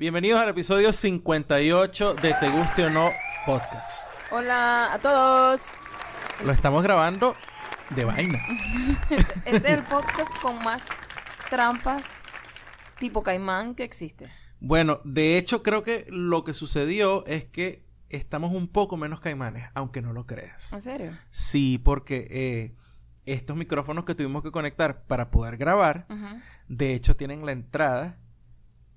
Bienvenidos al episodio 58 de Te Guste o No Podcast. Hola a todos. Lo estamos grabando de vaina. Este es el podcast con más trampas tipo caimán que existe. Bueno, de hecho creo que lo que sucedió es que estamos un poco menos caimanes, aunque no lo creas. ¿En serio? Sí, porque eh, estos micrófonos que tuvimos que conectar para poder grabar, de hecho tienen la entrada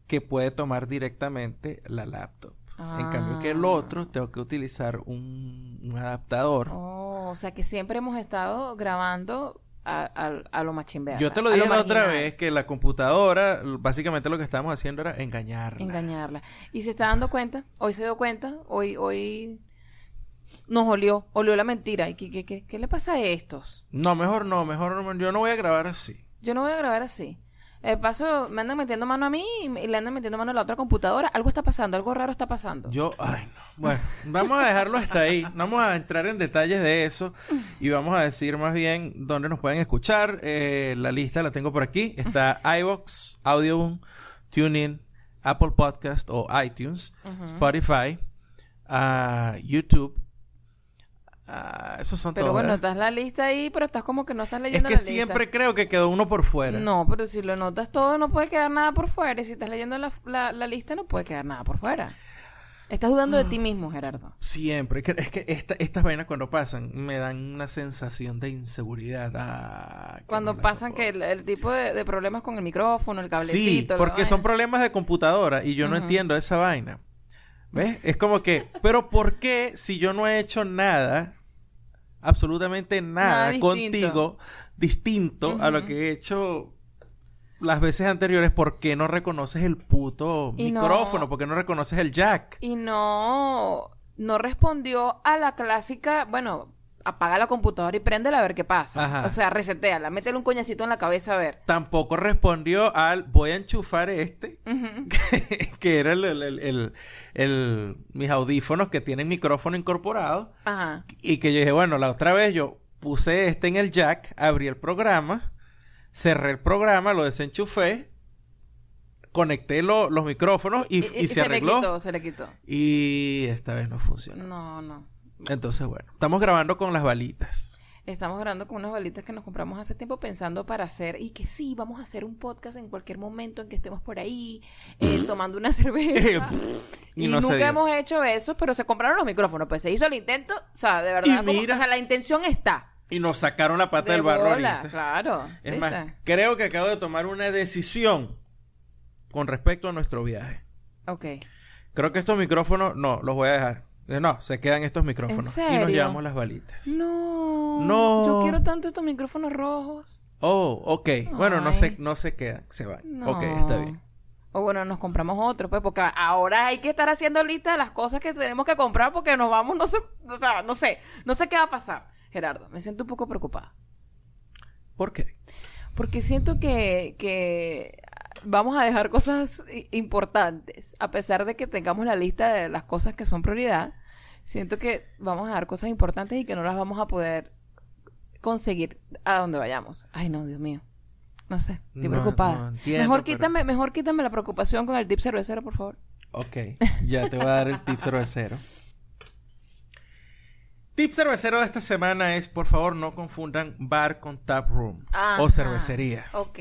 que puede tomar directamente la laptop. En cambio que el Ah. otro tengo que utilizar un, un adaptador. Oh, o sea que siempre hemos estado grabando a, a- a lo machimbear. Yo te lo dije la otra vez que la computadora, básicamente lo que estábamos haciendo era engañarla. Engañarla. Y se está dando cuenta, hoy se dio cuenta, hoy, hoy nos olió, olió la mentira. ¿Y qué, qué, qué, qué le pasa a estos? No, mejor no, mejor no, yo no voy a grabar así. Yo no voy a grabar así. De paso, me andan metiendo mano a mí y le andan metiendo mano a la otra computadora. Algo está pasando, algo raro está pasando. Yo, ay no. Bueno, vamos a dejarlo hasta ahí. Vamos a entrar en detalles de eso y vamos a decir más bien dónde nos pueden escuchar. Eh, la lista la tengo por aquí. Está iVoox, Audioboom, TuneIn, Apple Podcast o iTunes, Spotify, ah, YouTube. Ah, esos son Pero todos. bueno, ¿verdad? estás la lista ahí, pero estás como que no estás Es leyendo que la lista. siempre creo que quedó uno por fuera. No, pero si lo notas todo, no puede quedar nada por fuera. Y si estás leyendo la, la- la lista, no puede quedar nada por fuera. Estás dudando de ti mismo, Gerardo. Siempre. Es que, es que esta- estas vainas cuando pasan me dan una sensación de inseguridad. Ah, que Cuando no pasan que el, el tipo de, de problemas con el micrófono, el Sí, cablecito. la porque son problemas de computadora y yo no entiendo esa vaina. ¿Ves? Es como que, pero ¿por qué si yo no he hecho nada, absolutamente nada, Nada distinto. contigo, distinto a lo que he hecho las veces anteriores, ¿por qué no reconoces el puto Y no- micrófono? ¿Por qué no reconoces el jack? Y no, no respondió a la clásica, bueno, apaga la computadora y préndela a ver qué pasa. Ajá. O sea, reseteala, métele un coñacito en la cabeza a ver. Tampoco respondió al voy a enchufar este, Ujú. que era el, el- el- mis audífonos que tienen micrófono incorporado. Ajá. Y que yo dije, bueno, la otra vez yo puse este en el jack, abrí el programa, cerré el programa, lo desenchufé, conecté lo- los micrófonos y, y se, le arregló. quitó, se le quitó. Y esta vez no funcionó. No, no. Entonces, bueno, estamos grabando con las balitas. Estamos grabando con unas balitas que nos compramos hace tiempo pensando para hacer y que sí, vamos a hacer un podcast en cualquier momento en que estemos por ahí eh, tomando una cerveza. Y y no se nunca hemos hecho eso, pero se compraron los micrófonos, pues se hizo el intento, o sea, de verdad, como- mira. o sea, la intención está. Y nos sacaron la pata De del barro bola, ahorita. claro. Es más, creo que acabo de tomar una decisión con respecto a nuestro viaje. Ok. Creo que estos micrófonos, no, los voy a dejar. No, se quedan estos micrófonos. Y nos llevamos las balitas. No. No. Yo quiero tanto estos micrófonos rojos. Oh, ok. Bueno, no se, no se quedan, se van. No. Ok, está bien. O bueno, nos compramos otro, pues, porque ahora hay que estar haciendo lista de las cosas que tenemos que comprar porque nos vamos, no sé, o sea, no sé, no sé qué va a pasar. Gerardo, me siento un poco preocupada. ¿Por qué? Porque siento que, que vamos a dejar cosas importantes. A pesar de que tengamos la lista de las cosas que son prioridad, siento que vamos a dejar cosas importantes y que no las vamos a poder conseguir a donde vayamos. Ay, no, Dios mío. No sé, estoy No, preocupada. no entiendo, mejor, pero- quítame, mejor quítame la preocupación con el tip cervecero, por favor. Ok, ya te voy a dar el tip cervecero. Tip cervecero de esta semana es, por favor, no confundan bar con tap room Ajá. o cervecería. Ok.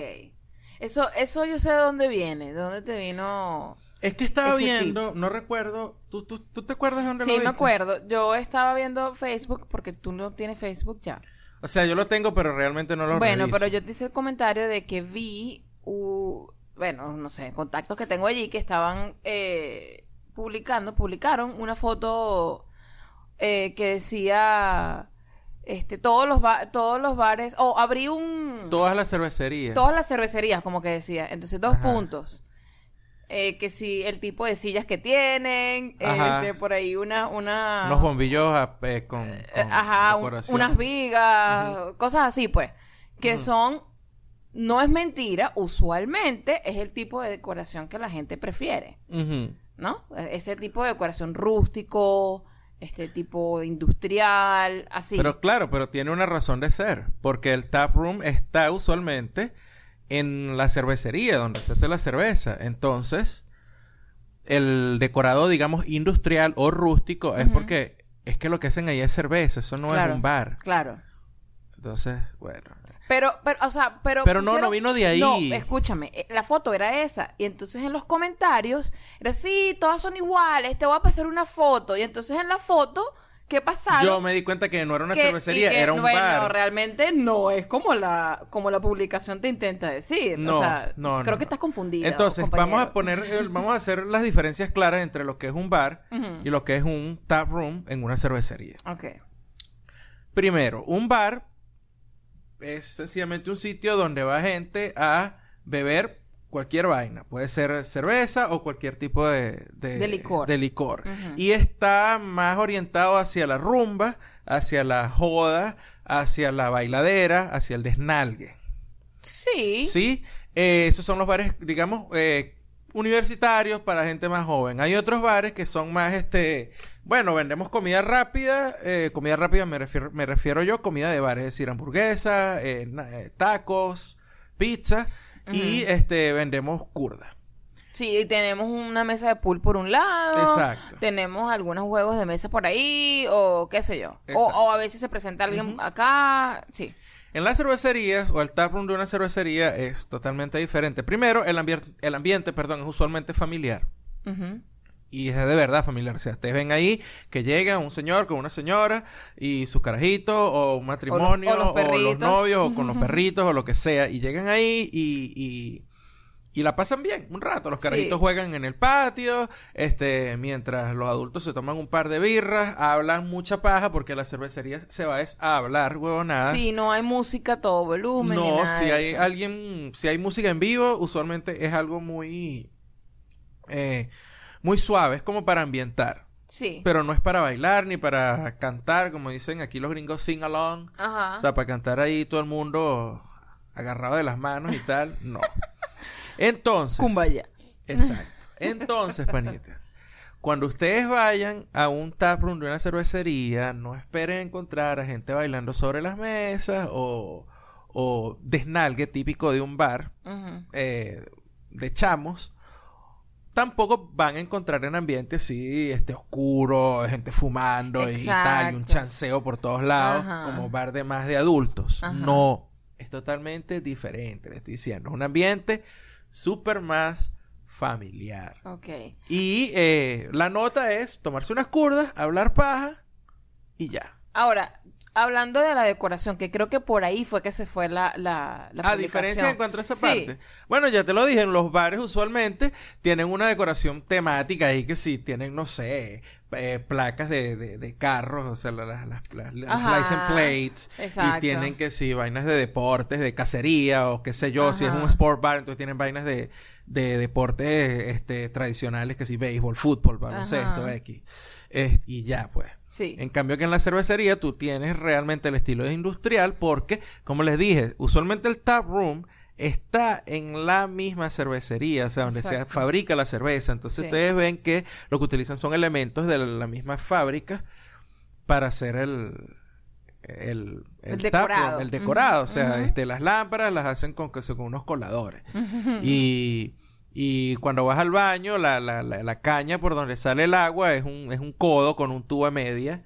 Eso, eso yo sé de dónde viene, de dónde te vino... Es que estaba viendo, no recuerdo, ¿tú, tú, tú te acuerdas de dónde lo Sí, me acuerdo. Yo estaba viendo Facebook, porque tú no tienes Facebook ya. O sea, yo lo tengo, pero realmente no lo Bueno, pero yo te hice el comentario de que vi, u- bueno, no sé, contactos que tengo allí que estaban eh, publicando, publicaron una foto eh, que decía, este, todos los ba- todos los bares, o abrí un, Todas las cervecerías. todas las cervecerías, como que decía, entonces dos Ajá. puntos. Eh, que si el tipo de sillas que tienen, este, por ahí una, una Unos bombillos ah, eh, con, eh, con Ajá, un- unas vigas, cosas así, pues. Que son, no es mentira, usualmente es el tipo de decoración que la gente prefiere, Ujú. ¿no? E- Ese tipo de decoración rústico, este tipo industrial, así. Pero claro, pero tiene una razón de ser. Porque el tap room está usualmente en la cervecería donde se hace la cerveza. Entonces, el decorado, digamos, industrial o rústico es porque es que lo que hacen ahí es cerveza, eso no Claro. es un bar. Claro. Entonces, bueno. Pero, pero, o sea, pero. Pero no, no vino de ahí. No, escúchame, eh, la foto era esa. Y entonces en los comentarios era, sí, todas son iguales, te voy a pasar una foto. Y entonces en la foto, ¿qué pasaron? Yo me di cuenta que no era una Que- cervecería, que, era un bueno, bar. realmente no es como la, como la publicación te intenta decir. No, o sea, no, no, creo que estás confundida. Entonces, compañero. vamos a poner, eh, vamos a hacer las diferencias claras entre lo que es un bar y lo que es un tap room en una cervecería. Ok. Primero, un bar es sencillamente un sitio donde va gente a beber cualquier vaina. Puede ser cerveza o cualquier tipo de, De licor. de licor. Y está más orientado hacia la rumba, hacia la joda, hacia la bailadera, hacia el desnalgue. Sí. ¿Sí? Eh, esos son los bares, digamos, eh, universitarios para gente más joven. Hay otros bares que son más, este, bueno, vendemos comida rápida. eh, comida rápida me refiero, me refiero yo, comida de bar, es decir, hamburguesas, eh, eh, tacos, pizza. Y este, vendemos curda. Sí, y tenemos una mesa de pool por un lado. Exacto. Tenemos algunos juegos de mesa por ahí, o qué sé yo. O a veces se presenta alguien acá. Sí. En las cervecerías o el taproom de una cervecería es totalmente diferente. Primero, el, ambier- el ambiente, perdón, es usualmente familiar. Y es de verdad familiar. O sea, ustedes ven ahí que llega un señor con una señora y su carajito o un matrimonio o los o los, perritos. novios o con los perritos o lo que sea. Y llegan ahí y, y, y la pasan bien un rato. Los carajitos Sí. juegan en el patio, este, mientras los adultos se toman un par de birras, hablan mucha paja porque la cervecería se va es a hablar, huevonadas. Sí, no hay música a todo volumen. ni No, nada si de hay eso. alguien, si hay música en vivo, usualmente es algo muy, eh, muy suave, es como para ambientar. Sí. Pero no es para bailar ni para cantar, como dicen aquí los gringos, sing along. Ajá. O sea, para cantar ahí todo el mundo agarrado de las manos y tal, no. Entonces, Kumbaya. Exacto. Entonces, panitas, cuando ustedes vayan a un taproom de una cervecería, no esperen encontrar a gente bailando sobre las mesas o, o desnalgue típico de un bar eh, de chamos. Tampoco van a encontrar en ambiente así, este oscuro, gente fumando y tal, y un chanceo por todos lados, Ajá. como bar de más de adultos. Ajá. No, es totalmente diferente, le estoy diciendo. Es un ambiente súper más familiar. Ok. Y eh, la nota es tomarse unas curdas, hablar paja y ya. Ahora, hablando de la decoración, que creo que por ahí fue que se fue la, la, la A diferencia en cuanto a esa Sí. parte. Bueno, ya te lo dije, en los bares usualmente tienen una decoración temática ahí que sí, tienen, no sé, eh, placas de, de, de carros, o sea, las, las, license plates. Exacto. Y tienen que sí, vainas de deportes, de cacería o qué sé yo. Si es un sport bar, entonces tienen vainas de, de deportes este, tradicionales que sí, béisbol, fútbol, baloncesto. X. Eh, y ya, pues. Sí. En cambio que en la cervecería tú tienes realmente el estilo industrial porque, como les dije, usualmente el tap room está en la misma cervecería, o sea, donde se fabrica la cerveza. Entonces Sí. ustedes ven que lo que utilizan son elementos de la, la misma fábrica para hacer el... El, El tap room, decorado. el decorado, o sea, este, las lámparas las hacen con, con unos coladores. Y, y cuando vas al baño, la, la, la, la caña por donde sale el agua es un, es un codo con un tubo a media.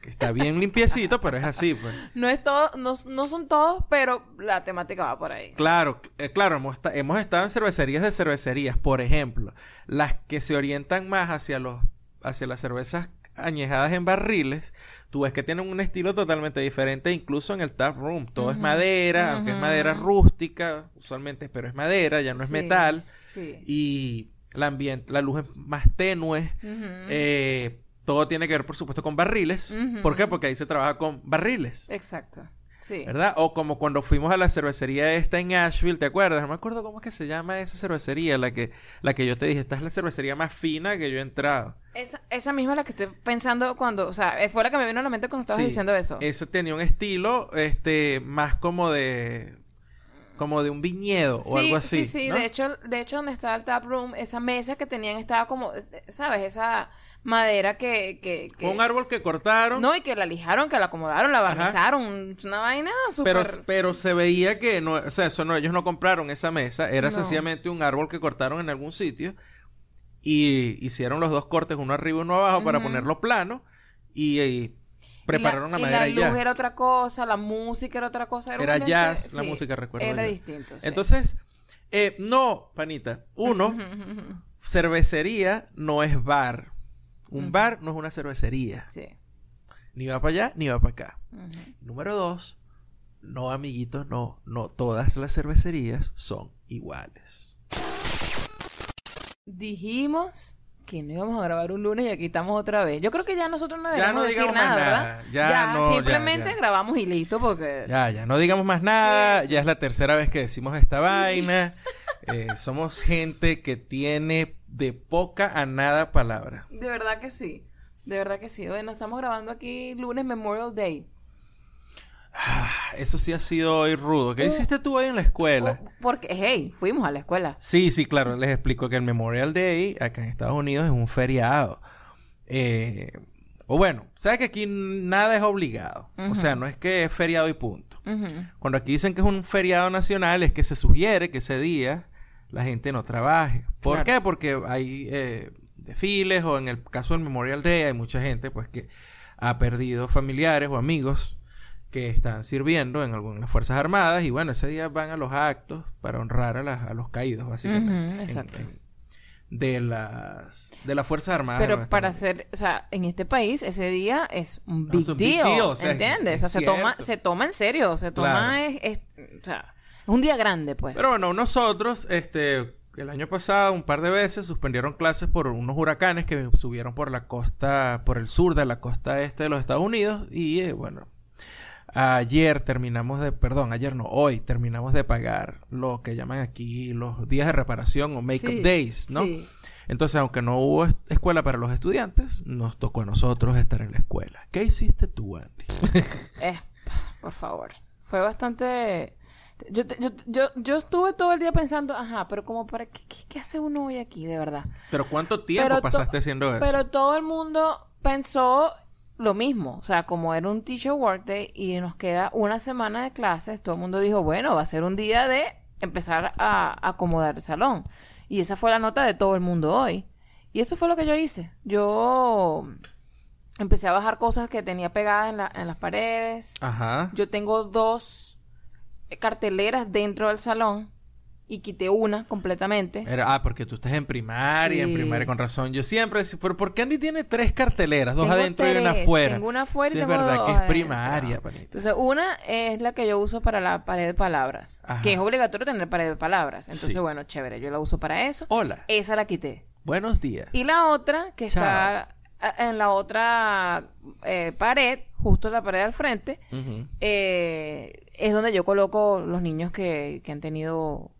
que está bien limpiecito, pero es así, pues. No es todo, no, no son todos, pero la temática va por ahí. Claro, eh, claro, hemos, hemos estado en cervecerías de cervecerías, por ejemplo, las que se orientan más hacia los, hacia las cervezas añejadas en barriles, tú ves que tienen un estilo totalmente diferente, incluso en el tap room. Todo es madera, aunque es madera rústica, usualmente, pero es madera, ya no es Sí, metal. Sí. y el ambiente, la luz es más tenue. Eh, todo tiene que ver, por supuesto, con barriles. ¿Por qué? Porque ahí se trabaja con barriles. Exacto. Sí. ¿Verdad? O como cuando fuimos a la cervecería esta en Asheville, ¿te acuerdas? No me acuerdo cómo es que se llama esa cervecería, la que, la que yo te dije, esta es la cervecería más fina que yo he entrado. Esa, esa misma es la que estoy pensando cuando, o sea, eh, fue la que me vino a la mente cuando estabas Sí. diciendo eso. Ese tenía un estilo, este, más como de, como de un viñedo o algo así. Sí, sí, ¿no? de hecho, de hecho donde estaba el tap room, esa mesa que tenían estaba como, ¿sabes? Esa madera que, que, que- Fue un árbol que cortaron. no y que la lijaron, que la acomodaron, la barnizaron, una vaina súper. Pero, pero se veía que no, o sea, eso no, ellos no compraron esa mesa, era No. sencillamente un árbol que cortaron en algún sitio y hicieron los dos cortes, uno arriba y uno abajo, para ponerlo plano y, y prepararon la, la, madera y la luz era otra cosa, la música era otra cosa. Era un jazz, lente- la sí, música, recuerdo Era yo. distinto. sí. Entonces, eh, no, panita. Uno, cervecería no es bar. Un bar no es una cervecería. sí. Ni va para allá, ni va para acá. Número dos, no, amiguitos, no. No todas las cervecerías son iguales. Dijimos que no íbamos a grabar un lunes y aquí estamos otra vez. Yo creo que ya nosotros no Ya deberíamos no decir más nada, nada. ¿verdad? Ya no, ya, simplemente ya. grabamos y listo porque... Ya, ya, no digamos más nada. Sí. Ya es la tercera vez que decimos esta vaina. Eh, somos gente que tiene de poca a nada palabra. De verdad que sí. De verdad que sí. Bueno, estamos grabando aquí lunes Memorial Day. Ah, Eso sí ha sido hoy rudo. ¿Qué Uh. hiciste tú hoy en la escuela? Oh, porque, hey, fuimos a la escuela. Sí, sí, claro. Les explico que el Memorial Day acá en Estados Unidos es un feriado. Eh, o bueno, sabes que aquí nada es obligado. O sea, no es que es feriado y punto. Cuando aquí dicen que es un feriado nacional es que se sugiere que ese día la gente no trabaje. ¿Por Claro. qué? Porque hay eh, desfiles o en el caso del Memorial Day hay mucha gente pues que ha perdido familiares o amigos que están sirviendo en algunas Fuerzas Armadas y bueno, ese día van a los actos para honrar a, las- a los caídos básicamente. Exacto. en- de las de las Fuerzas Armadas. Pero para hacer, o sea, en este país ese día es un No, big es un big deal, deal, o sea, ¿entiendes? es o sea, se toma, se toma en serio, se toma, Claro. es, es- o sea, un día grande, pues. Pero bueno, nosotros, este, el año pasado, un par de veces suspendieron clases por unos huracanes que subieron por la costa, por el sur de la costa este de los Estados Unidos. Y eh, bueno, ayer terminamos de, perdón, ayer no, hoy terminamos de pagar lo que llaman aquí los días de reparación o make-up Sí, days, ¿no? sí. Entonces, aunque no hubo es- escuela para los estudiantes, nos tocó a nosotros estar en la escuela. ¿Qué hiciste tú, Andy? Eh, por favor. Fue bastante... Yo, te- yo, yo, yo estuve todo el día pensando, ajá, pero como para qué, qué, qué hace uno hoy aquí, de verdad. Pero ¿cuánto tiempo Pero pasaste haciendo eso? Pero todo el mundo pensó lo mismo. O sea, como era un teacher workday y nos queda una semana de clases, todo el mundo dijo, bueno, va a ser un día de empezar a acomodar el salón. Y esa fue la nota de todo el mundo hoy. Y eso fue lo que yo hice. Yo empecé a bajar cosas que tenía pegadas en, la- en las paredes. Ajá. Yo tengo dos carteleras dentro del salón y quité una completamente. Era, ah, porque tú estás en primaria, en primaria con razón. Yo siempre decía, pero ¿por qué Andy tiene tres carteleras? Dos Tengo adentro y una afuera. Tengo una afuera y Sí, tengo es verdad dos que es primaria, panita. Entonces, una es la que yo uso para la pared de palabras, Ajá. que es obligatorio tener pared de palabras. Entonces, Sí. bueno, chévere, yo la uso para eso. Hola, Esa la quité. buenos días. Y la otra, que está en la otra eh, pared, justo la pared al frente, eh, es donde yo coloco los niños que, que han tenido,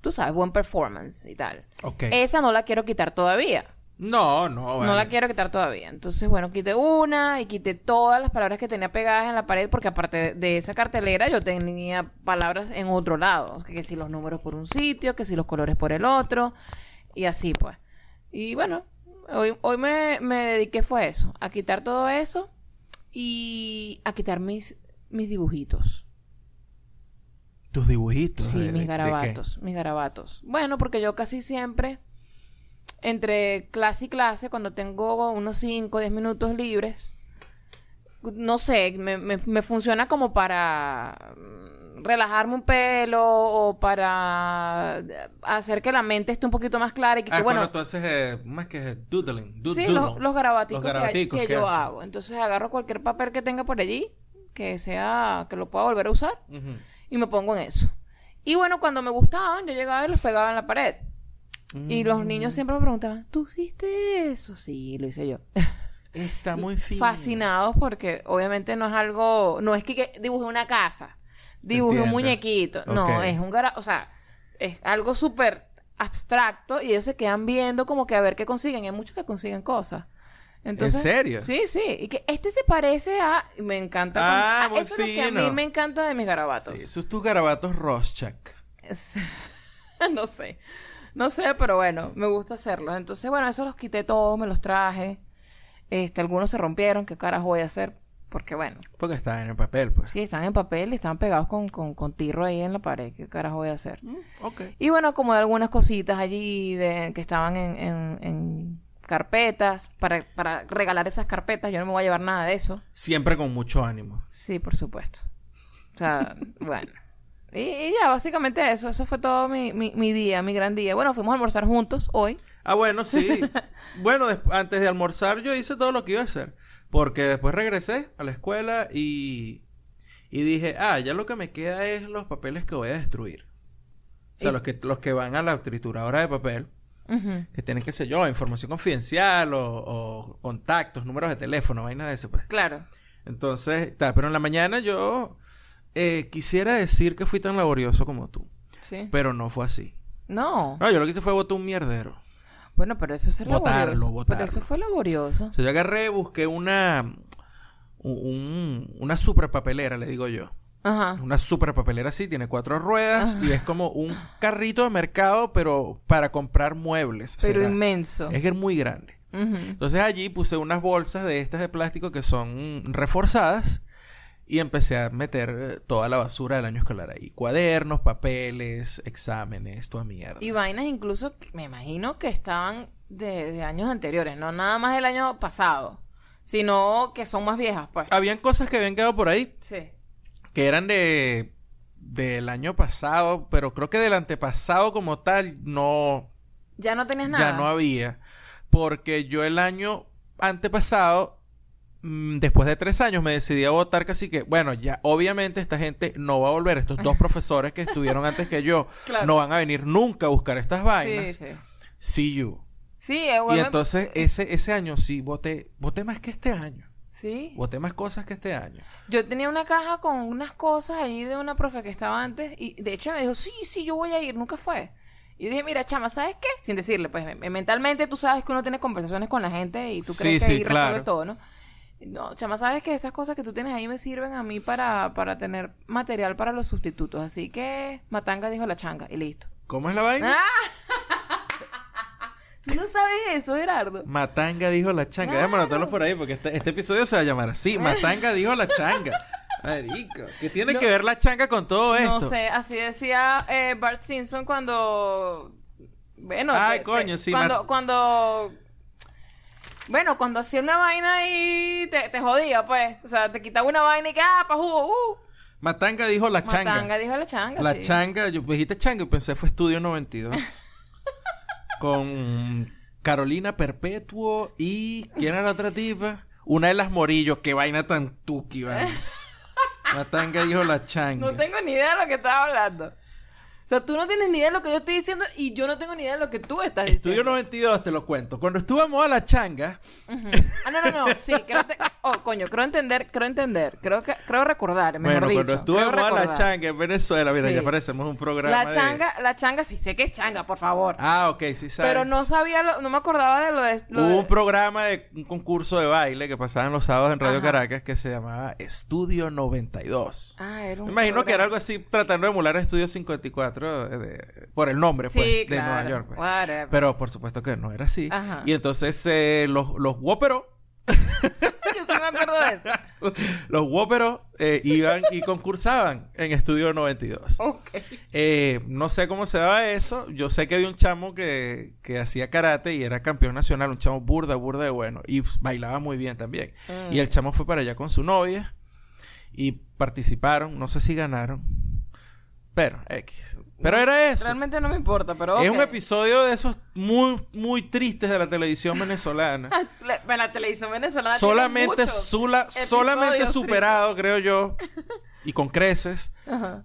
tú sabes, buen performance y tal. Ok. Esa no la quiero quitar todavía. no, no, vale. No la quiero quitar todavía. Entonces, bueno, quité una y quité todas las palabras que tenía pegadas en la pared, porque aparte de, esa cartelera yo tenía palabras en otro lado. Que si los números por un sitio, que si los colores por el otro, y así pues. Y bueno, hoy, hoy me, me dediqué fue a eso, a quitar todo eso y a quitar mis, mis dibujitos. Tus dibujitos. Sí, de- mis garabatos, mis garabatos. Bueno, porque yo casi siempre, entre clase y clase, cuando tengo unos 5 o 10 minutos libres, no sé, me, me- me funciona como para relajarme un pelo o para hacer que la mente esté un poquito más clara y que, Ah, que, bueno, cuando tú haces, eh, más que doodling. do- sí, los, los garabaticos, Los que- garabaticos que, que yo haces. hago. Entonces agarro cualquier papel que tenga por allí, que sea, que lo pueda volver a usar y me pongo en eso. Y bueno, cuando me gustaban, yo llegaba y los pegaba en la pared. Y los niños Mm. siempre me preguntaban, ¿tú hiciste eso? Sí, lo hice yo. Está muy fino. Fascinados porque obviamente no es algo, no es que, que dibujé una casa, dibujé un muñequito. No, es un gara, o sea, es algo súper abstracto y ellos se quedan viendo como que a ver qué consiguen. Y hay muchos que consiguen cosas. Entonces, serio? Sí, sí. Y que este se parece a... Me encanta. con- Ah, eso es lo que a mí me encanta de mis garabatos. Sí, esos tus garabatos Rorschach. Es- no sé. No sé, pero bueno, me gusta hacerlos. Entonces, bueno, eso los quité todos, me los traje. Este, algunos se rompieron, ¿qué carajo voy a hacer? Porque bueno, Porque está en el papel, pues. sí, están en papel y están pegados con, con, con tirro ahí en la pared. ¿Qué carajo voy a hacer? Ok. Y bueno, como de algunas cositas allí de, que estaban en, en, en carpetas, para, para regalar esas carpetas. Yo no me voy a llevar nada de eso. Siempre con mucho ánimo. Sí, por supuesto. O sea, bueno. Y, y ya, básicamente eso. Eso fue todo mi, mi, mi día, mi gran día. Bueno, fuimos a almorzar juntos hoy. Ah, bueno, sí. bueno, antes de almorzar yo hice todo lo que iba a hacer. Porque después regresé a la escuela y, y dije, ah, ya lo que me queda es los papeles que voy a destruir. O sea, Y- los que, los que van a la trituradora de papel, que tienen, qué sé yo, información confidencial o, o contactos, números de teléfono, vainas de ese, pues. Claro. Entonces, ta, pero en la mañana yo eh, quisiera decir que fui tan laborioso como tú, Sí. pero no fue así. No. No, yo lo que hice fue botar un mierdero. Bueno, pero eso es Botarlo, laborioso. botarlo. Pero eso fue laborioso. O sea, yo agarré, busqué una. Un, una super papelera, le digo yo. Ajá. Una super papelera así, tiene cuatro ruedas y es como un carrito de mercado, pero para comprar muebles. Pero será. inmenso. Es que es muy grande. Entonces allí puse unas bolsas de estas de plástico que son reforzadas y empecé a meter eh, toda la basura del año escolar ahí. Cuadernos, papeles, exámenes, toda mierda. Y vainas incluso, me imagino que estaban de, de años anteriores, no nada más el año pasado, sino que son más viejas, pues. Habían cosas que habían quedado por ahí Sí. que eran de del año pasado, pero creo que del antepasado como tal no Ya no tenías nada. ya no había, porque yo el año antepasado después de tres años me decidí a votar casi que, bueno, ya obviamente esta gente no va a volver, estos dos profesores que estuvieron antes que yo Claro. no van a venir nunca a buscar estas Sí, vainas. sí. See you. Sí, eh, Y entonces ese, ese año sí voté, voté más que este año. Sí. Voté más cosas que este año. Yo tenía una caja con unas cosas ahí de una profe que estaba antes y de hecho me dijo, sí, sí, yo voy a ir, nunca fue. Y yo dije, mira, chama, ¿sabes qué? Sin decirle, pues me- mentalmente tú sabes que uno tiene conversaciones con la gente y tú Sí, crees que sí, ahí resuelve claro. todo, ¿no? No, chama, sabes que esas cosas que tú tienes ahí me sirven a mí para, para tener material para los sustitutos. Así que Matanga dijo la changa y listo. ¿Cómo es la vaina? ¡Ah! ¿Tú no sabes eso, Gerardo? Matanga dijo la changa. Déjame anotarlo por ahí porque este, este episodio se va a llamar así. Matanga dijo la changa. Marico, ¿qué tiene No. que ver la changa con todo esto? No sé, así decía eh, Bart Simpson cuando. Bueno, Ay, coño, sí, Cuando, cuando. Bueno, cuando hacía una vaina y te, te jodía, pues. O sea, te quitaba una vaina y que, ah, pa' jugo, uh. Matanga dijo la changa. Matanga dijo la changa. La sí. changa, yo dijiste changa y pensé fue Estudio 92. con Carolina Perpetuo y ¿quién era la otra tipa? Una de las Morillo, qué vaina tan tuki, vale. Matanga dijo la changa. No tengo ni idea de lo que estaba hablando. O sea, tú no tienes ni idea de lo que yo estoy diciendo y yo no tengo ni idea de lo que tú estás Estudio diciendo. 92, te lo cuento. Cuando estuvo a la changa. Ah, no, no, no. Sí, creo te- Oh, coño, creo entender, creo entender. Creo que, creo recordar, mejor bueno, dicho. cuando estuvo Creo a la recordar. changa en Venezuela, mira, Sí. ya parecemos un programa La de- changa, la changa, sí sé que es changa, por favor. Ah, ok, sí sabes. Pero no sabía, lo- no me acordaba de lo de... lo Hubo de- un programa de un concurso de baile que pasaban los sábados en Radio Ajá. Caracas que se llamaba Estudio 92. Ah, era un Me imagino que era algo así tratando de emular Estudio 54 eh, de- por el nombre, Sí, pues, de. Nueva York. pues. Whatever. Pero por supuesto que no era así. Ajá. Y entonces eh, los, los Wóperos, Yo sí me acuerdo de eso. los Wóperos eh, iban y concursaban en Estudio 92. Ok. Eh, no sé cómo se daba eso. Yo sé que había un chamo que, que hacía karate y era campeón nacional, un chamo burda, burda de bueno. Y bailaba muy bien también. Mm. Y el chamo fue para allá con su novia y participaron. No sé si ganaron. Pero, X. Pero era eso. Realmente no me importa, pero Es un episodio de esos muy, muy tristes de la televisión venezolana. La- la televisión venezolana solamente, sula- solamente tristes. superado, creo yo. Y con creces.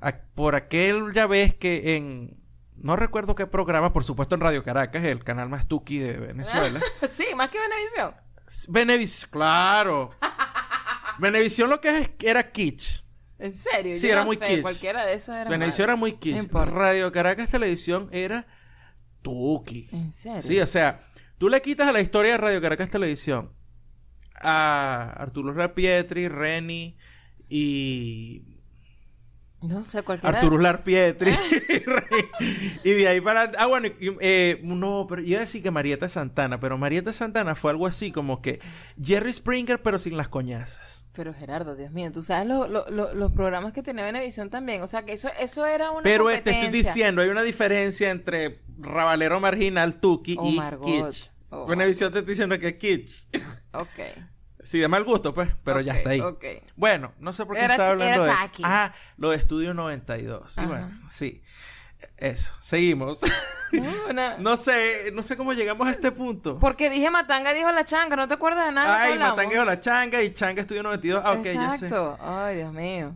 A- por aquel ya ves que en no recuerdo qué programa, por supuesto en Radio Caracas, el canal más tuki de Venezuela. sí, más que Venevisión. Venevisión, claro. Venevisión lo que es, era kitsch. En serio, Sí, yo era no muy sé, cualquiera de esos era Venevisión era muy kitsch. Radio Caracas Televisión era tuki. En serio. Sí, o sea, tú le quitas a la historia de Radio Caracas Televisión a Arturo Rapietri, Reni y No sé, cualquiera. Arturo Lar Pietri. y de ahí para... Ah, bueno, eh, no, pero iba a decir que Marieta Santana, pero Marieta Santana fue algo así como que Jerry Springer, pero sin las coñazas. Pero Gerardo, Dios mío, tú sabes lo- lo- lo- los programas que tenía Venevisión también. O sea, que eso, eso era una Pero eh, te estoy diciendo, hay una diferencia entre Rabalero Marginal, Tuki Oh, y Margot. Kitsch. Oh, Venevisión te estoy diciendo que es Kitsch. Ok. Sí, de mal gusto, pues, pero ya está ahí. Bueno, no sé por qué Era- estaba hablando de eso. Ah, lo de Estudio 92. Y bueno, sí. Eso, seguimos. No, sé, no sé cómo llegamos a este punto. Porque dije Matanga dijo la changa, ¿no te acuerdas de nada? Ay, hablamos? Matangueo la changa y changa Estudio 92. Ah, ok, ya sé. Exacto. Ay, Dios mío.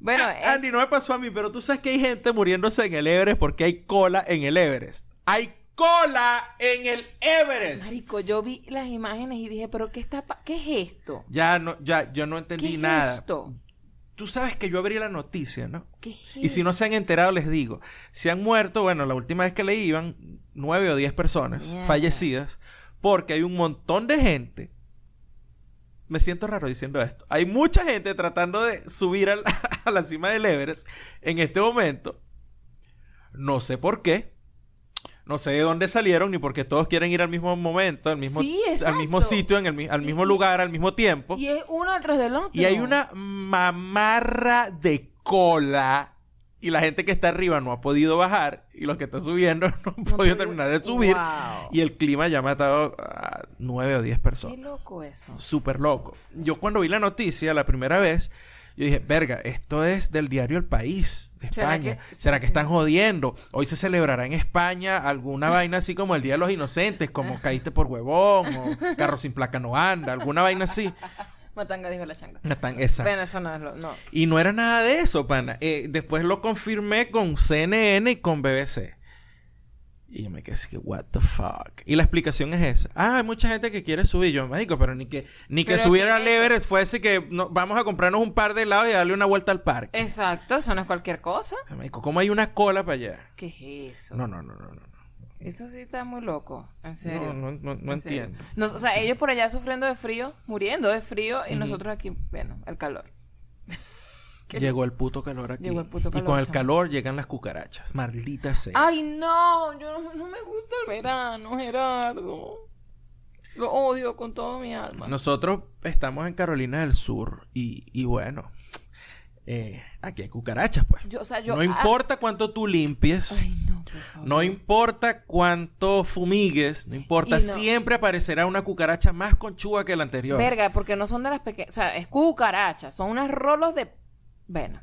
Bueno, Ah, es- Andy, no me pasó a mí, pero tú sabes que hay gente muriéndose en el Everest porque hay cola en el Everest. Hay cola en el Everest. Marico, yo vi las imágenes y dije, pero ¿qué está qué es esto? Ya no, ya, yo no ¿Qué entendí es nada. esto? Tú sabes que yo abrí la noticia, ¿no? ¿Qué es Y si no se han enterado, les digo. Se han muerto, bueno, la última vez que leí iban nueve o diez personas fallecidas porque hay un montón de gente. Me siento raro diciendo esto. Hay mucha gente tratando de subir al- a la cima del Everest en este momento. No sé por qué. No sé de dónde salieron ni porque todos quieren ir al mismo momento, al mismo, Sí, al mismo sitio, en el, al mismo y- lugar, al mismo tiempo. Y es uno detrás del otro. Y hay una mamarra de cola. Y la gente que está arriba no ha podido bajar. Y los que están subiendo no han podido podido- terminar de subir. Wow. Y el clima ya ha matado a nueve o diez Qué personas. loco eso. Súper loco. Yo cuando vi la noticia la primera vez, yo dije, verga, esto es del diario El País de ¿Será España. que- ¿Será que están jodiendo? Hoy se celebrará en España alguna vaina así como el Día de los Inocentes, como caíste por huevón, o carro sin placa no anda, alguna vaina así. Matanga dijo la changa. Están- Exacto. Bueno, eso no es lo. No. Y no era nada de eso, pana. Eh, después lo confirmé con CNN y con BBC. Y yo me quedé así que, what the fuck. Y la explicación es esa. Ah, hay mucha gente que quiere subir. Yo, marico, pero ni que, ni que subiera al Everest fuese que no- vamos a comprarnos un par de helados y darle una vuelta al parque. Exacto, eso no es cualquier cosa. Marico, ¿cómo hay una cola para allá? ¿Qué es eso? No, no, no, no, no. Eso sí está muy loco. En serio. No, no, no, no entiendo. Nos- o sea, ellos por allá sufriendo de frío, muriendo de frío, y nosotros aquí, bueno, el calor. Llegó el puto calor aquí. Llegó el puto y calor, con el calor llegan las cucarachas. Maldita sea. Ay, no, yo no, no me gusta el verano, Gerardo. Lo odio con todo mi alma. Nosotros estamos en Carolina del Sur y, y bueno, eh, aquí hay cucarachas, pues. Yo, o sea, yo. no ah, importa cuánto tú limpies, Ay, no, por favor. no importa cuánto fumigues, no importa, Y no- siempre aparecerá una cucaracha más conchuda que la anterior. Verga, porque no son de las pequeñas. O sea, es cucarachas. Son unas rolos de. Bueno,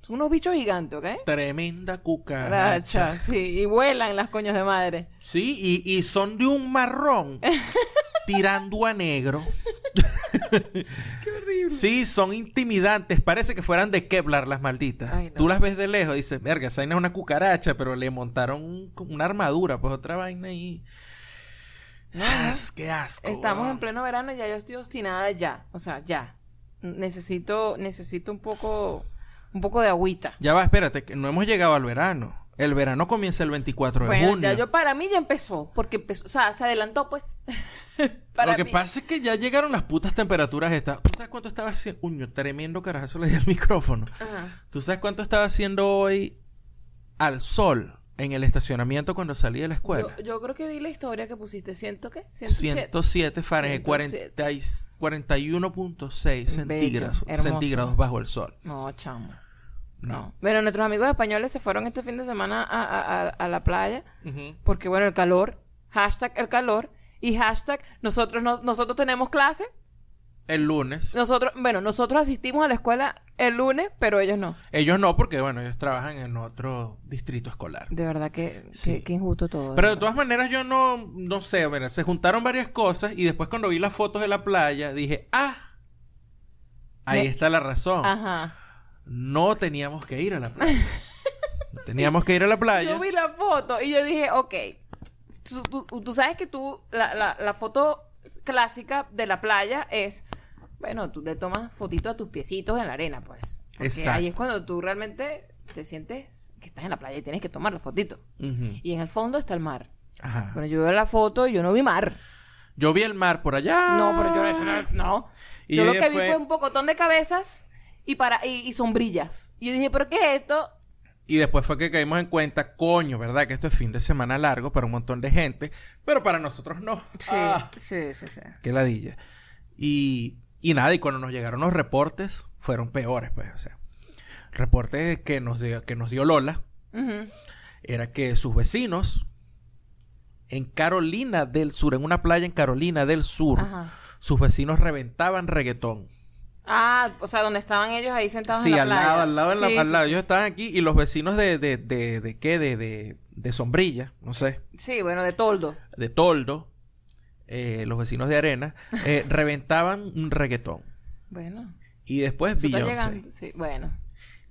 son unos bichos gigantes, ¿ok? Tremenda cucaracha. Sí. Y vuelan las coños de madre. Sí, y, y son de un marrón tirando a negro. Qué horrible. Sí, son intimidantes. Parece que fueran de Kevlar las malditas. Ay, no. Tú las ves de lejos y dices, verga, esa vaina es una cucaracha, pero le montaron un- una armadura, pues otra vaina ahí. No, Ah, no. qué asco. Estamos en pleno verano y ya yo estoy obstinada ya. O sea, ya. Necesito, necesito un poco, un poco de agüita. Ya va, espérate, que no hemos llegado al verano. El verano comienza el 24 de Bueno, junio. ya yo para mí ya empezó, porque empezó, o sea, se adelantó pues. para Lo que mí. pasa es que ya llegaron las putas temperaturas estas. ¿Tú sabes cuánto estaba haciendo? Uño, tremendo carajazo le di al micrófono. Ajá. ¿Tú sabes cuánto estaba haciendo hoy al sol en el estacionamiento cuando salí de la escuela? Yo, yo creo que vi la historia que pusiste, ¿ciento qué? 107. 107 Fahrenheit, 107. 40 y- 41.6 centígrados, centígrados bajo el sol. No, chamo. No. No. Bueno, nuestros amigos españoles se fueron este fin de semana a, a- a- a la playa porque, bueno, el calor, hashtag el calor y hashtag nosotros, no- nosotros tenemos clase. El lunes. Nosotros, bueno, nosotros asistimos a la escuela el lunes, pero ellos no. Ellos no, porque bueno, ellos trabajan en otro distrito escolar. De verdad que, Sí. que, que injusto todo. Pero de todas maneras yo no, no sé, mira, se juntaron varias cosas y después cuando vi las fotos de la playa dije, ah, ahí está la razón. Ajá. No teníamos que ir a la playa. No teníamos que ir a la playa. Yo vi la foto y yo dije, ok, tú, tú- tú sabes que tú, la, la, la foto clásica de la playa es, bueno, tú te tomas fotito a tus piecitos en la arena, pues. Porque Exacto. ahí es cuando tú realmente te sientes que estás en la playa y tienes que tomar la fotito. Y en el fondo está el mar. Ajá. Bueno, yo veo la foto y yo no vi mar. Yo vi el mar por allá. No, pero yo no. no. Y yo lo que vi fue- fue un pocotón de cabezas y para y, y sombrillas. Y yo dije, ¿pero qué es esto? Y después fue que caímos en cuenta, coño, ¿verdad? Que esto es fin de semana largo para un montón de gente, pero para nosotros no. Ah, sí, sí, sí. qué ladilla. Y, y nada, y cuando nos llegaron los reportes, fueron peores, pues, o sea. Reportes que nos dio, que nos dio Lola, era que sus vecinos en Carolina del Sur, en una playa en Carolina del Sur, Ajá. sus vecinos reventaban reggaetón. Ah, o sea, donde estaban ellos ahí sentados Sí, en la al playa. lado, al lado, en la- Sí, al lado. Ellos estaban aquí y los vecinos de, de, de, de qué, de, de, de sombrilla, no sé, Sí, bueno, de toldo. de toldo, eh, los vecinos de arena, eh, reventaban un reggaetón. Bueno. Y después Beyoncé. Sí, bueno.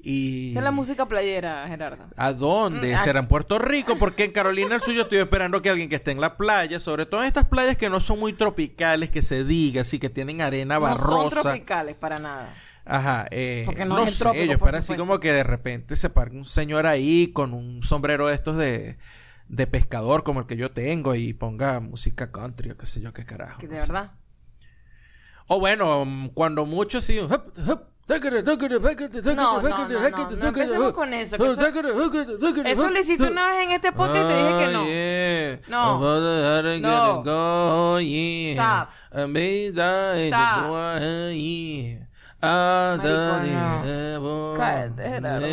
Y... Esa es la música playera, Gerardo. ¿A dónde? Mm, ah. ¿Será en Puerto Rico? Porque en Carolina del Sur yo estoy esperando que alguien que esté en la playa, sobre todo en estas playas que no son muy tropicales, que se diga, así que tienen arena No son barrosa. tropicales para nada. Ajá, eh, Porque no no, es el sé, trópico, yo por espero así como que de repente se parque un señor ahí con un sombrero de estos de, de pescador como el que yo tengo y ponga música country o qué sé yo qué carajo. Que no de sé. verdad. O bueno, cuando mucho así... No, No, no, no, empecemos con eso, eso- Eso lo hiciste una vez en este podcast y te dije que no. yeah. No. No. Stop. Stop. Marico, no. Cállate, Gerardo.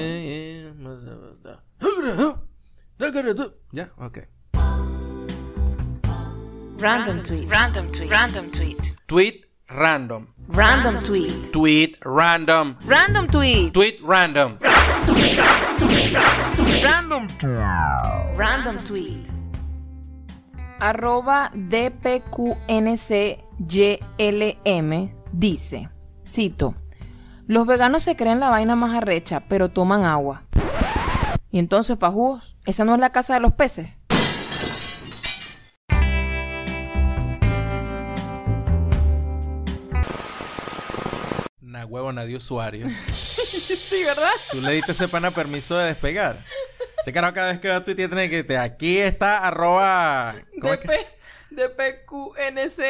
Ya, ok. Random tweet. Random tweet. Random tweet. Tweet random. Random tweet. Tweet random. Random tweet. Tweet random. Random tweet. Arroba DPQNCYLM dice, cito, los veganos se creen la vaina más arrecha, pero toman agua. Y entonces, pajúos, ¿esa no es la casa de los peces? Una huevo, nadie usuario. Sí, ¿verdad? Tú le diste ese pana permiso de despegar. Ese carajo cada vez que a Twitter tiene que... te- Aquí está arroba... ¿cómo es que- DPQNCY...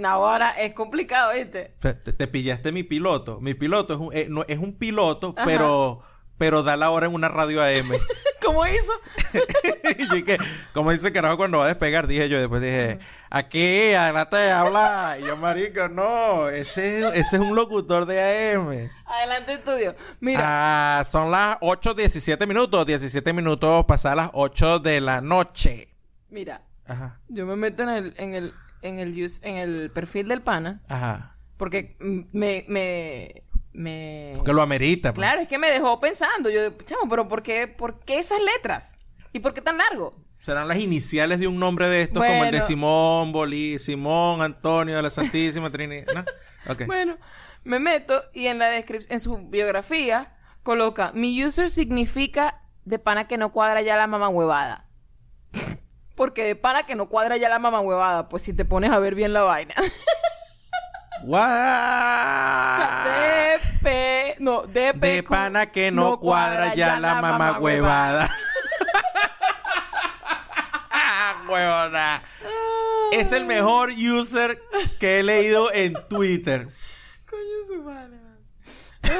No, ahora es complicado, ¿viste? Te, te pillaste mi piloto. Mi piloto es un, eh, no, es un piloto, pero pero da la hora en una radio AM. ¿Cómo hizo? y dije, como dice carajo cuando va a despegar, dije yo, después dije, aquí, adelante, habla. Y yo, marico, no, ese, ese es un locutor de AM. Adelante, estudio. Mira, Ah, son las 8.17 minutos, 17 minutos pasadas las 8 de la noche. mira. Ajá, Yo me meto en el, en el, en el, use- en el perfil del pana ajá. porque me, me, me... Porque lo amerita. pues. Claro, es que me dejó pensando. Yo, chamo, pero ¿por qué, ¿por qué esas letras? ¿Y por qué tan largo? Serán las iniciales de un nombre de estos, como el de. Simón, Bolí, Simón, Antonio de la Santísima Trinidad. Bueno, me meto y en la descripción, en su biografía, coloca, mi user significa de pana que no cuadra ya la mamá huevada. Porque de pana que no cuadra ya la mamá huevada, pues si te pones a ver bien la vaina. What? DP, no, DP. De pana que no, cuadra ya la mamá huevada. Huevona. Es el mejor user que he leído en Twitter. Coño su madre. Ay,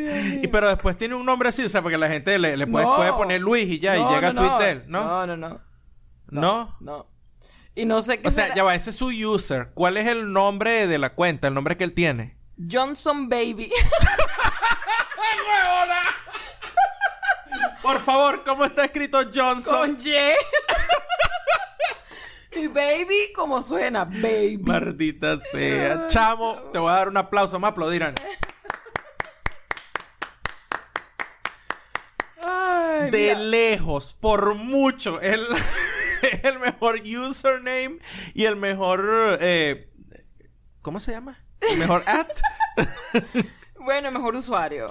Dios mío. Y pero después tiene un nombre así, o sea, porque la gente le, le puede, No. puede poner Luis y ya, y llega a. Twitter, ¿no? No, no, no. ¿No? No. Y no sé qué O sea, será- ya va, ese es su user. ¿Cuál es el nombre de la cuenta? El nombre que él tiene. Johnson Baby. Por favor, ¿cómo está escrito Johnson? Con Y. y baby, como suena, baby. Maldita sea. Chamo, te voy a dar un aplauso. Me aplaudirán. Ay, De mira. lejos, por mucho, el, el mejor username y el mejor. eh, ¿Cómo se llama? El mejor at. Bueno, mejor usuario.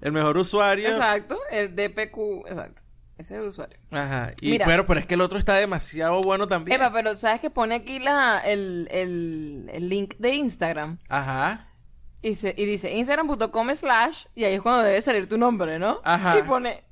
El mejor usuario. Exacto. El DPQ. Exacto. Ese es el usuario. Ajá. Y, Mira. pero, pero es que el otro está demasiado bueno también. Epa, pero ¿sabes que pone aquí la, el, el, el link de Instagram? Ajá. Y, se- y dice instagram.com slash y ahí es cuando debe salir tu nombre, ¿no? Ajá. Y pone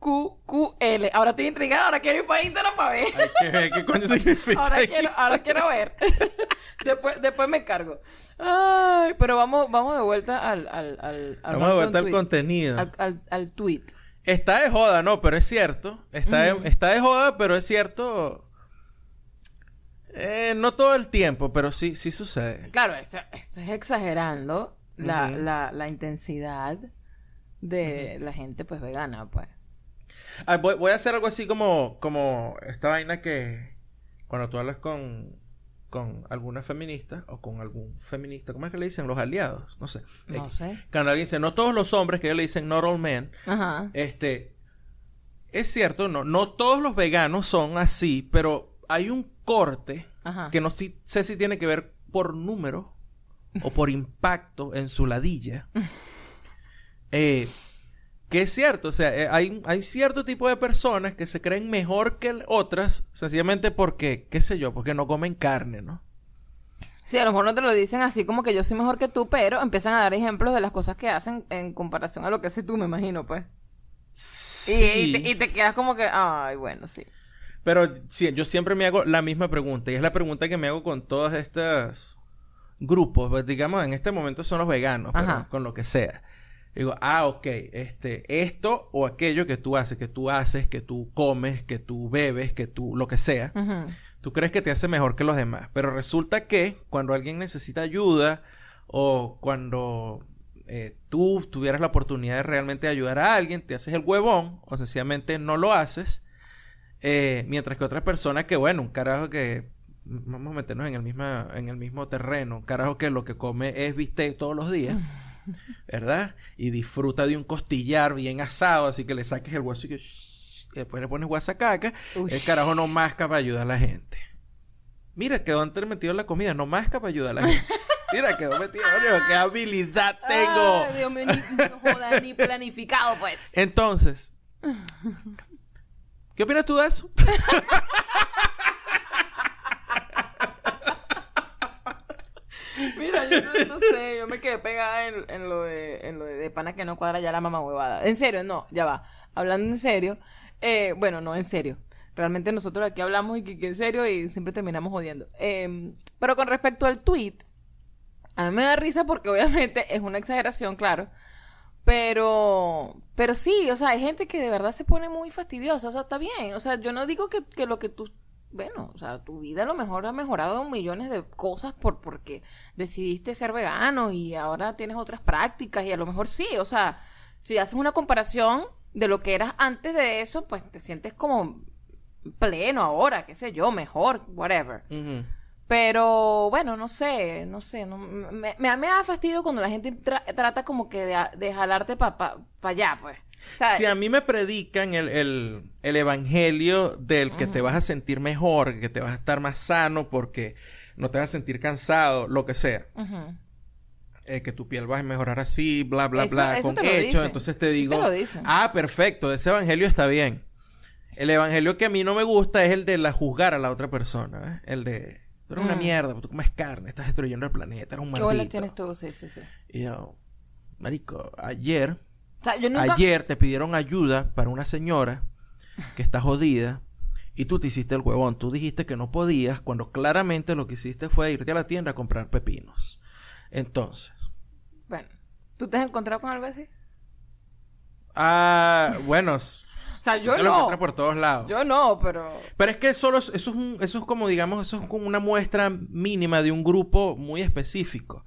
DPYTQQL. Ahora estoy intrigada, ahora quiero ir para Instagram para ver. Hay que ver qué coño significa. ahora, quiero, ahora quiero ver. Después, después me cargo. Ay, pero vamos, vamos de vuelta al, al, al, al Vamos de vuelta al tweet. contenido. Al, al, al tweet. Está de joda, no, pero es cierto. Está, de, está de joda, pero es cierto. Eh, no todo el tiempo, pero sí, sí sucede. Claro, esto, esto es exagerando la, la intensidad de la gente pues vegana, pues. Ah, voy, voy a hacer algo así como, como esta vaina que cuando tú hablas con, con alguna feminista o con algún feminista, ¿cómo es que le dicen? Los aliados, no sé. No X. sé. Cuando alguien dice, no todos los hombres, que ellos le dicen not all men, Ajá. este, es cierto, no, no todos los veganos son así, pero hay un corte Ajá. que no si- sé si tiene que ver por número o por impacto en su ladilla. Eh, que es cierto, o sea, eh, hay, hay cierto tipo de personas que se creen mejor que otras, sencillamente porque, qué sé yo, porque no comen carne, ¿no? Sí, a lo mejor no te lo dicen así como que yo soy mejor que tú, pero empiezan a dar ejemplos de las cosas que hacen en comparación a lo que haces tú, me imagino, pues. Y, Sí. y te, y te quedas como que, ay, bueno, sí. Pero sí, yo siempre me hago la misma pregunta y es la pregunta que me hago con todos estos grupos, pues, digamos en este momento son los veganos, pero con lo que sea. Digo, ah, ok, este, esto o aquello que tú haces, que tú haces, que tú comes, que tú bebes, que tú, lo que sea, tú crees que te hace mejor que los demás. Pero resulta que cuando alguien necesita ayuda o cuando eh, tú tuvieras la oportunidad de realmente ayudar a alguien, te haces el huevón o sencillamente no lo haces. eh, mientras que otra persona que, bueno, un carajo que vamos a meternos en el mismo, en el mismo terreno, un carajo que lo que come es bistec todos los días. ¿Verdad? Y disfruta de un costillar bien asado, así que le saques el hueso y que y después le pones guasacaca. Uy. El carajo no masca para ayudar a la gente. Mira, quedó antes metido en la comida, no masca para ayudar a la gente. Mira, quedó metido. Qué habilidad tengo. Ay, Dios mío, ni, no jodas, ni planificado, pues. Entonces, ¿qué opinas tú de eso? Mira, yo no, sé, yo me quedé pegada en, en lo de, en lo de, pana que no cuadra ya la mamá huevada. En serio, no, ya va. Hablando en serio, eh, bueno, no en serio. Realmente nosotros aquí hablamos y que, que en serio y siempre terminamos jodiendo. Eh, pero con respecto al tweet, a mí me da risa porque obviamente es una exageración, claro. Pero, pero sí, o sea, hay gente que de verdad se pone muy fastidiosa, o sea, está bien, o sea, yo no digo que, que lo que tú, bueno, o sea, tu vida a lo mejor ha mejorado millones de cosas por porque decidiste ser vegano y ahora tienes otras prácticas y a lo mejor sí, o sea, si haces una comparación de lo que eras antes de eso, pues te sientes como pleno ahora, qué sé yo, mejor, whatever. Pero bueno, no sé, no sé. No, me, me, me da fastidio cuando la gente tra- trata como que de, de jalarte para pa, pa allá, pues. ¿Sabes? Si a mí me predican el, el- el evangelio del que te vas a sentir mejor, que te vas a estar más sano porque no te vas a sentir cansado, lo que sea, eh, que tu piel va a mejorar así, bla, bla, Eso- bla, eso con hechos, entonces te digo, te lo dicen. ah, perfecto, ese evangelio está bien. El evangelio que a mí no me gusta es el de la juzgar a la otra persona, ¿eh? el de, tú eres una Mm. mierda, tú comes carne, estás destruyendo el planeta, eres un ¿Qué bolas maldito. tienes tú? Sí, sí, sí. Y yo, marico, ayer O sea, yo nunca... Ayer te pidieron ayuda para una señora que está jodida y tú te hiciste el huevón. Tú dijiste que no podías cuando claramente lo que hiciste fue irte a la tienda a comprar pepinos. Entonces, Bueno, ¿tú te has encontrado con algo así? ah, bueno, O sea, yo lo no. encuentras por todos lados. Yo no, pero... Pero es que solo es- eso es, un- eso es como, digamos, eso es como una muestra mínima de un grupo muy específico.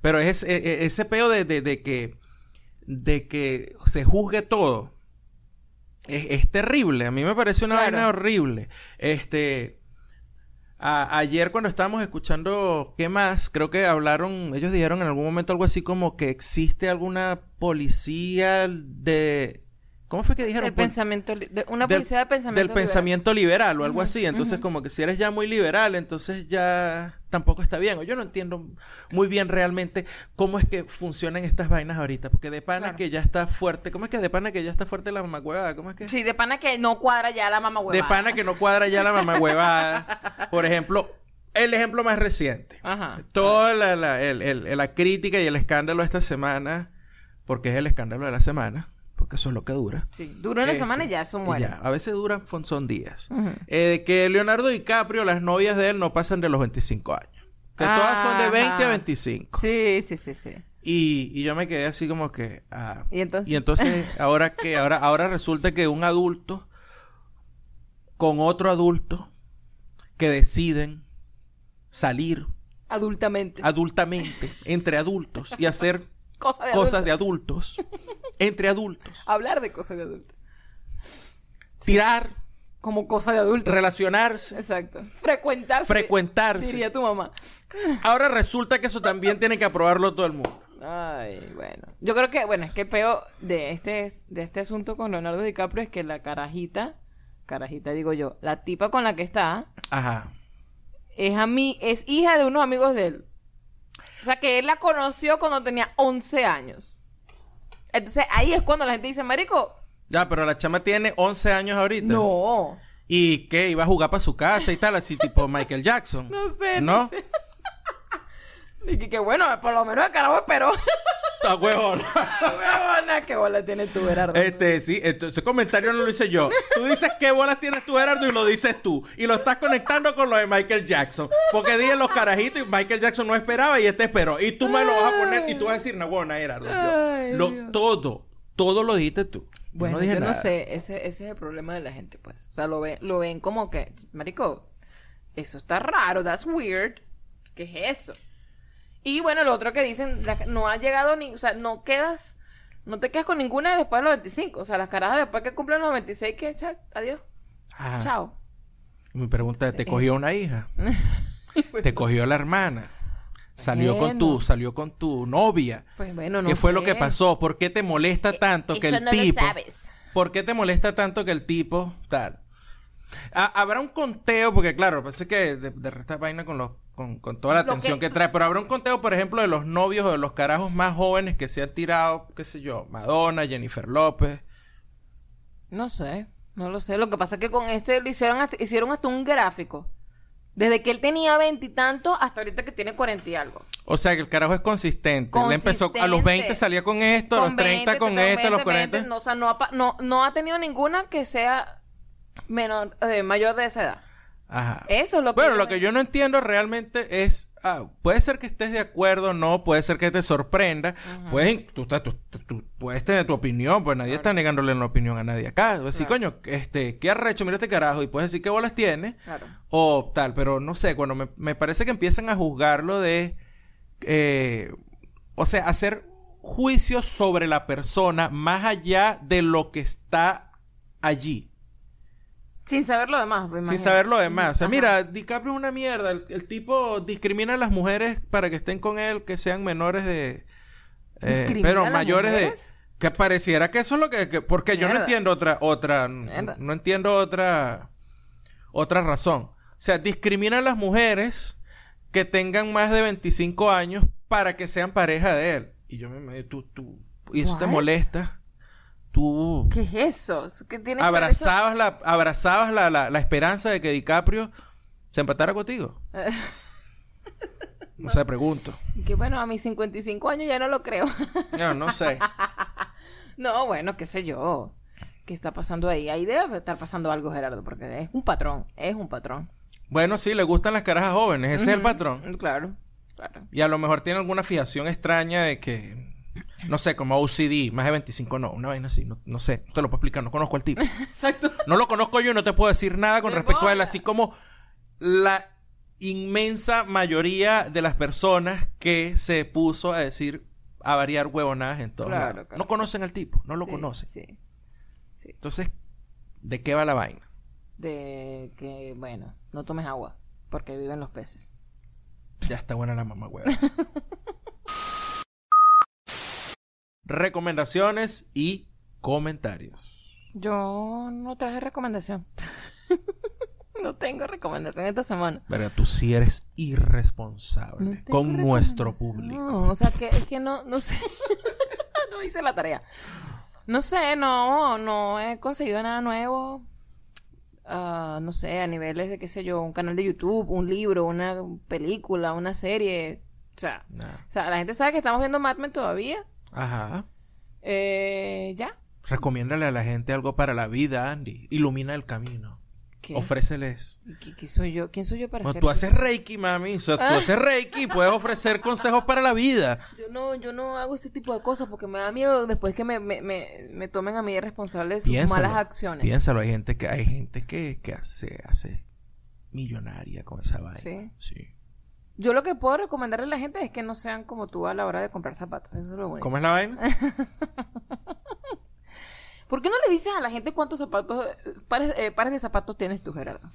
Pero es e- e- ese peo de, de- de que de que se juzgue todo. Es, es terrible. A mí me parece una Claro. vaina horrible. Este. a- ayer cuando estábamos escuchando qué más, creo que hablaron, ellos dijeron en algún momento algo así como que existe alguna policía de ¿Cómo fue que dijeron? El pensamiento... de- una del- policía de pensamiento del liberal. pensamiento liberal o algo así. Ujú. como que si eres ya muy liberal, entonces ya tampoco está bien. O yo no entiendo muy bien realmente cómo es que funcionan estas vainas ahorita. Porque de pana Claro. que ya está fuerte. ¿Cómo es que de pana que ya está fuerte la mamagüevada? ¿Cómo es que? Sí, de pana que no cuadra ya la mamá de pana que no cuadra ya la mamagüevada. Por ejemplo, el ejemplo más reciente. Ajá. Toda la, la- el- el- la crítica y el escándalo esta semana, porque es el escándalo de la semana, porque eso es lo que dura. Sí, dura una Este, semana y ya eso muere. ya, a veces duran son- días. Eh, que Leonardo DiCaprio, las novias de él no pasan de los 25 años. Que todas son de 20 a Ajá. 25. Sí, sí, sí, sí. Y, y yo me quedé así como que... ah. Y entonces- Y entonces, ahora que ahora, ahora resulta que un adulto con otro adulto que deciden salir Adultamente. adultamente entre adultos y hacer Cosa de cosas adulto. de adultos entre adultos. Hablar de cosas de adulto. Tirar, Como cosa de adulto. relacionarse, Exacto. Frecuentarse. frecuentarse. Diría tu mamá. Ahora resulta que eso también tiene que aprobarlo todo el mundo. Ay, bueno. Yo creo que, bueno, es que el peo de este, de este asunto con Leonardo DiCaprio es que la carajita, carajita digo yo, la tipa con la que está, Ajá. es a mí, es hija de unos amigos de él. O sea, que él la conoció cuando tenía 11 años. Entonces ahí es cuando la gente dice, Marico, Ya, pero la chama tiene 11 años ahorita. no. ¿Y qué? Iba a jugar para su casa y tal, así tipo Michael Jackson. No sé, ¿No? no sé. Y que, bueno, por lo menos el carajo esperó. Ah, huevón. Huevona, qué bola tienes tú, Gerardo. Este, sí, ese comentario no lo hice yo. Tú dices qué bolas tienes tú, Gerardo, y lo dices tú. Y lo estás conectando con lo de Michael Jackson. Porque dije los carajitos y Michael Jackson no esperaba y este esperó. Y tú me lo vas a poner y tú vas a decir, no, bueno, Gerardo. yo- Ay, lo, todo, todo lo dijiste tú. Bueno, no dije yo no nada. sé, ese, ese es el problema de la gente, pues. O sea, lo, ven, lo ven como que, marico, eso está raro, that's weird. ¿Qué es eso? Y bueno, lo otro que dicen, la- no ha llegado ni, o sea, no quedas, no te quedas con ninguna después de los 25. O sea, las carajas después que cumplen los 26, que chao, adiós, Ajá. chao. Mi pregunta es, ¿te cogió una hija? ¿Te cogió la hermana? Salió con tu, salió con tu novia. Pues bueno, no ¿Qué fue sé. lo que pasó? ¿Por qué te molesta tanto que Eso el no lo tipo? sabes. ¿Por qué te molesta tanto que el tipo tal? Ha- habrá un conteo, porque claro, parece que de, de esta vaina con los con, con toda la atención que- que... trae, pero habrá un conteo, por ejemplo, de los novios o de los carajos más jóvenes que se han tirado, qué sé yo, Madonna, Jennifer López. No sé, no lo sé. Lo que pasa es que con este le hicieron hasta, hicieron hasta un gráfico. Desde que él tenía veintitantos hasta ahorita que tiene cuarenta y algo. O sea, que el carajo es consistente. Él empezó a los Consistente. 20 salía con esto, a los 30 con esto, a los 40. 20, no, o sea, no ha, no, no ha tenido ninguna que sea menor, eh, mayor de esa edad. Ajá. Eso es lo que Bueno, yo lo me- que yo no entiendo realmente es, ah, puede ser que estés de acuerdo, no, puede ser que te sorprenda, puedes, tú, tú- tú puedes tener tu opinión, pues nadie está negándole una opinión a nadie acá. Así, coño, este, qué arrecho, mira este carajo, y puedes decir qué bolas tiene, Claro. o tal, pero no sé, cuando me, me parece que empiezan a juzgarlo de, eh, o sea, hacer juicios sobre la persona más allá de lo que está allí. Sin saber lo demás, me Sin saber lo demás. O sea, Ajá. mira, DiCaprio es una mierda. El, el tipo discrimina a las mujeres para que estén con él, que sean menores de... eh, ¿Discrimina pero a las mayores mujeres? de... Que pareciera que eso es lo que... que- porque yo no entiendo otra... otra Mierda. no entiendo otra... Otra razón. O sea, discrimina a las mujeres que tengan más de 25 años para que sean pareja de él. Y yo me... Tú, tú, y eso te molesta. Tú ¿Qué es eso? ¿Qué tiene que ver abrazabas la abrazabas la, la, la esperanza de que DiCaprio se empatara contigo. No sé, pregunto. Que bueno, a mis 55 años ya no lo creo. No, no sé. no, bueno, qué sé yo. ¿Qué está pasando ahí? Ahí debe estar pasando algo, Gerardo, porque es un patrón. Es un patrón. Bueno, sí, le gustan las carajas jóvenes, ese es el patrón. Claro, claro. Y a lo mejor tiene alguna fijación extraña de que, no sé, como OCD, más de 25, no, una vaina así, no, no sé, no te lo puedo explicar, no conozco al tipo. Exacto. No lo conozco yo y no te puedo decir nada con respecto a él, así como la inmensa mayoría de las personas que se puso a decir, a variar huevonadas en todos Claro, claro. No conocen al tipo, no lo Sí, conocen. Sí. Sí. Entonces, ¿de qué va la vaina? De que, bueno, no tomes agua, porque viven los peces. Ya está buena la mamá hueva. Recomendaciones y comentarios. Yo no traje recomendación. no tengo recomendación esta semana. Pero tú sí eres irresponsable No con nuestro público. No, o sea, que es que no, no sé. no hice la tarea. No sé, no, no he conseguido nada nuevo. Ah, no sé, a niveles de, qué sé yo, un canal de YouTube, un libro, una película, una serie. O sea, o sea la gente sabe que estamos viendo Mad Men todavía. Ajá. Eh, ya. Recomiéndale a la gente algo para la vida, Andy. Ilumina el camino. ¿Qué? Ofréceles. ¿Y ¿Qué, qué soy yo? ¿Quién soy yo para hacer tú eso? haces Reiki, mami. O sea, tú haces Reiki y puedes ofrecer consejos para la vida. Yo no, yo no hago ese tipo de cosas porque me da miedo después que me, me, me, me tomen a mí responsable de sus Piénsalo. malas acciones. Piénsalo, hay gente que, hay gente que, que hace, hace millonaria con esa vaina. Sí. Sí. Yo lo que puedo recomendarle a la gente es que no sean como tú a la hora de comprar zapatos. Eso es lo único. ¿Cómo es la vaina? ¿Por qué no le dices a la gente cuántos zapatos, pares, eh, pares de zapatos tienes tú, Gerardo?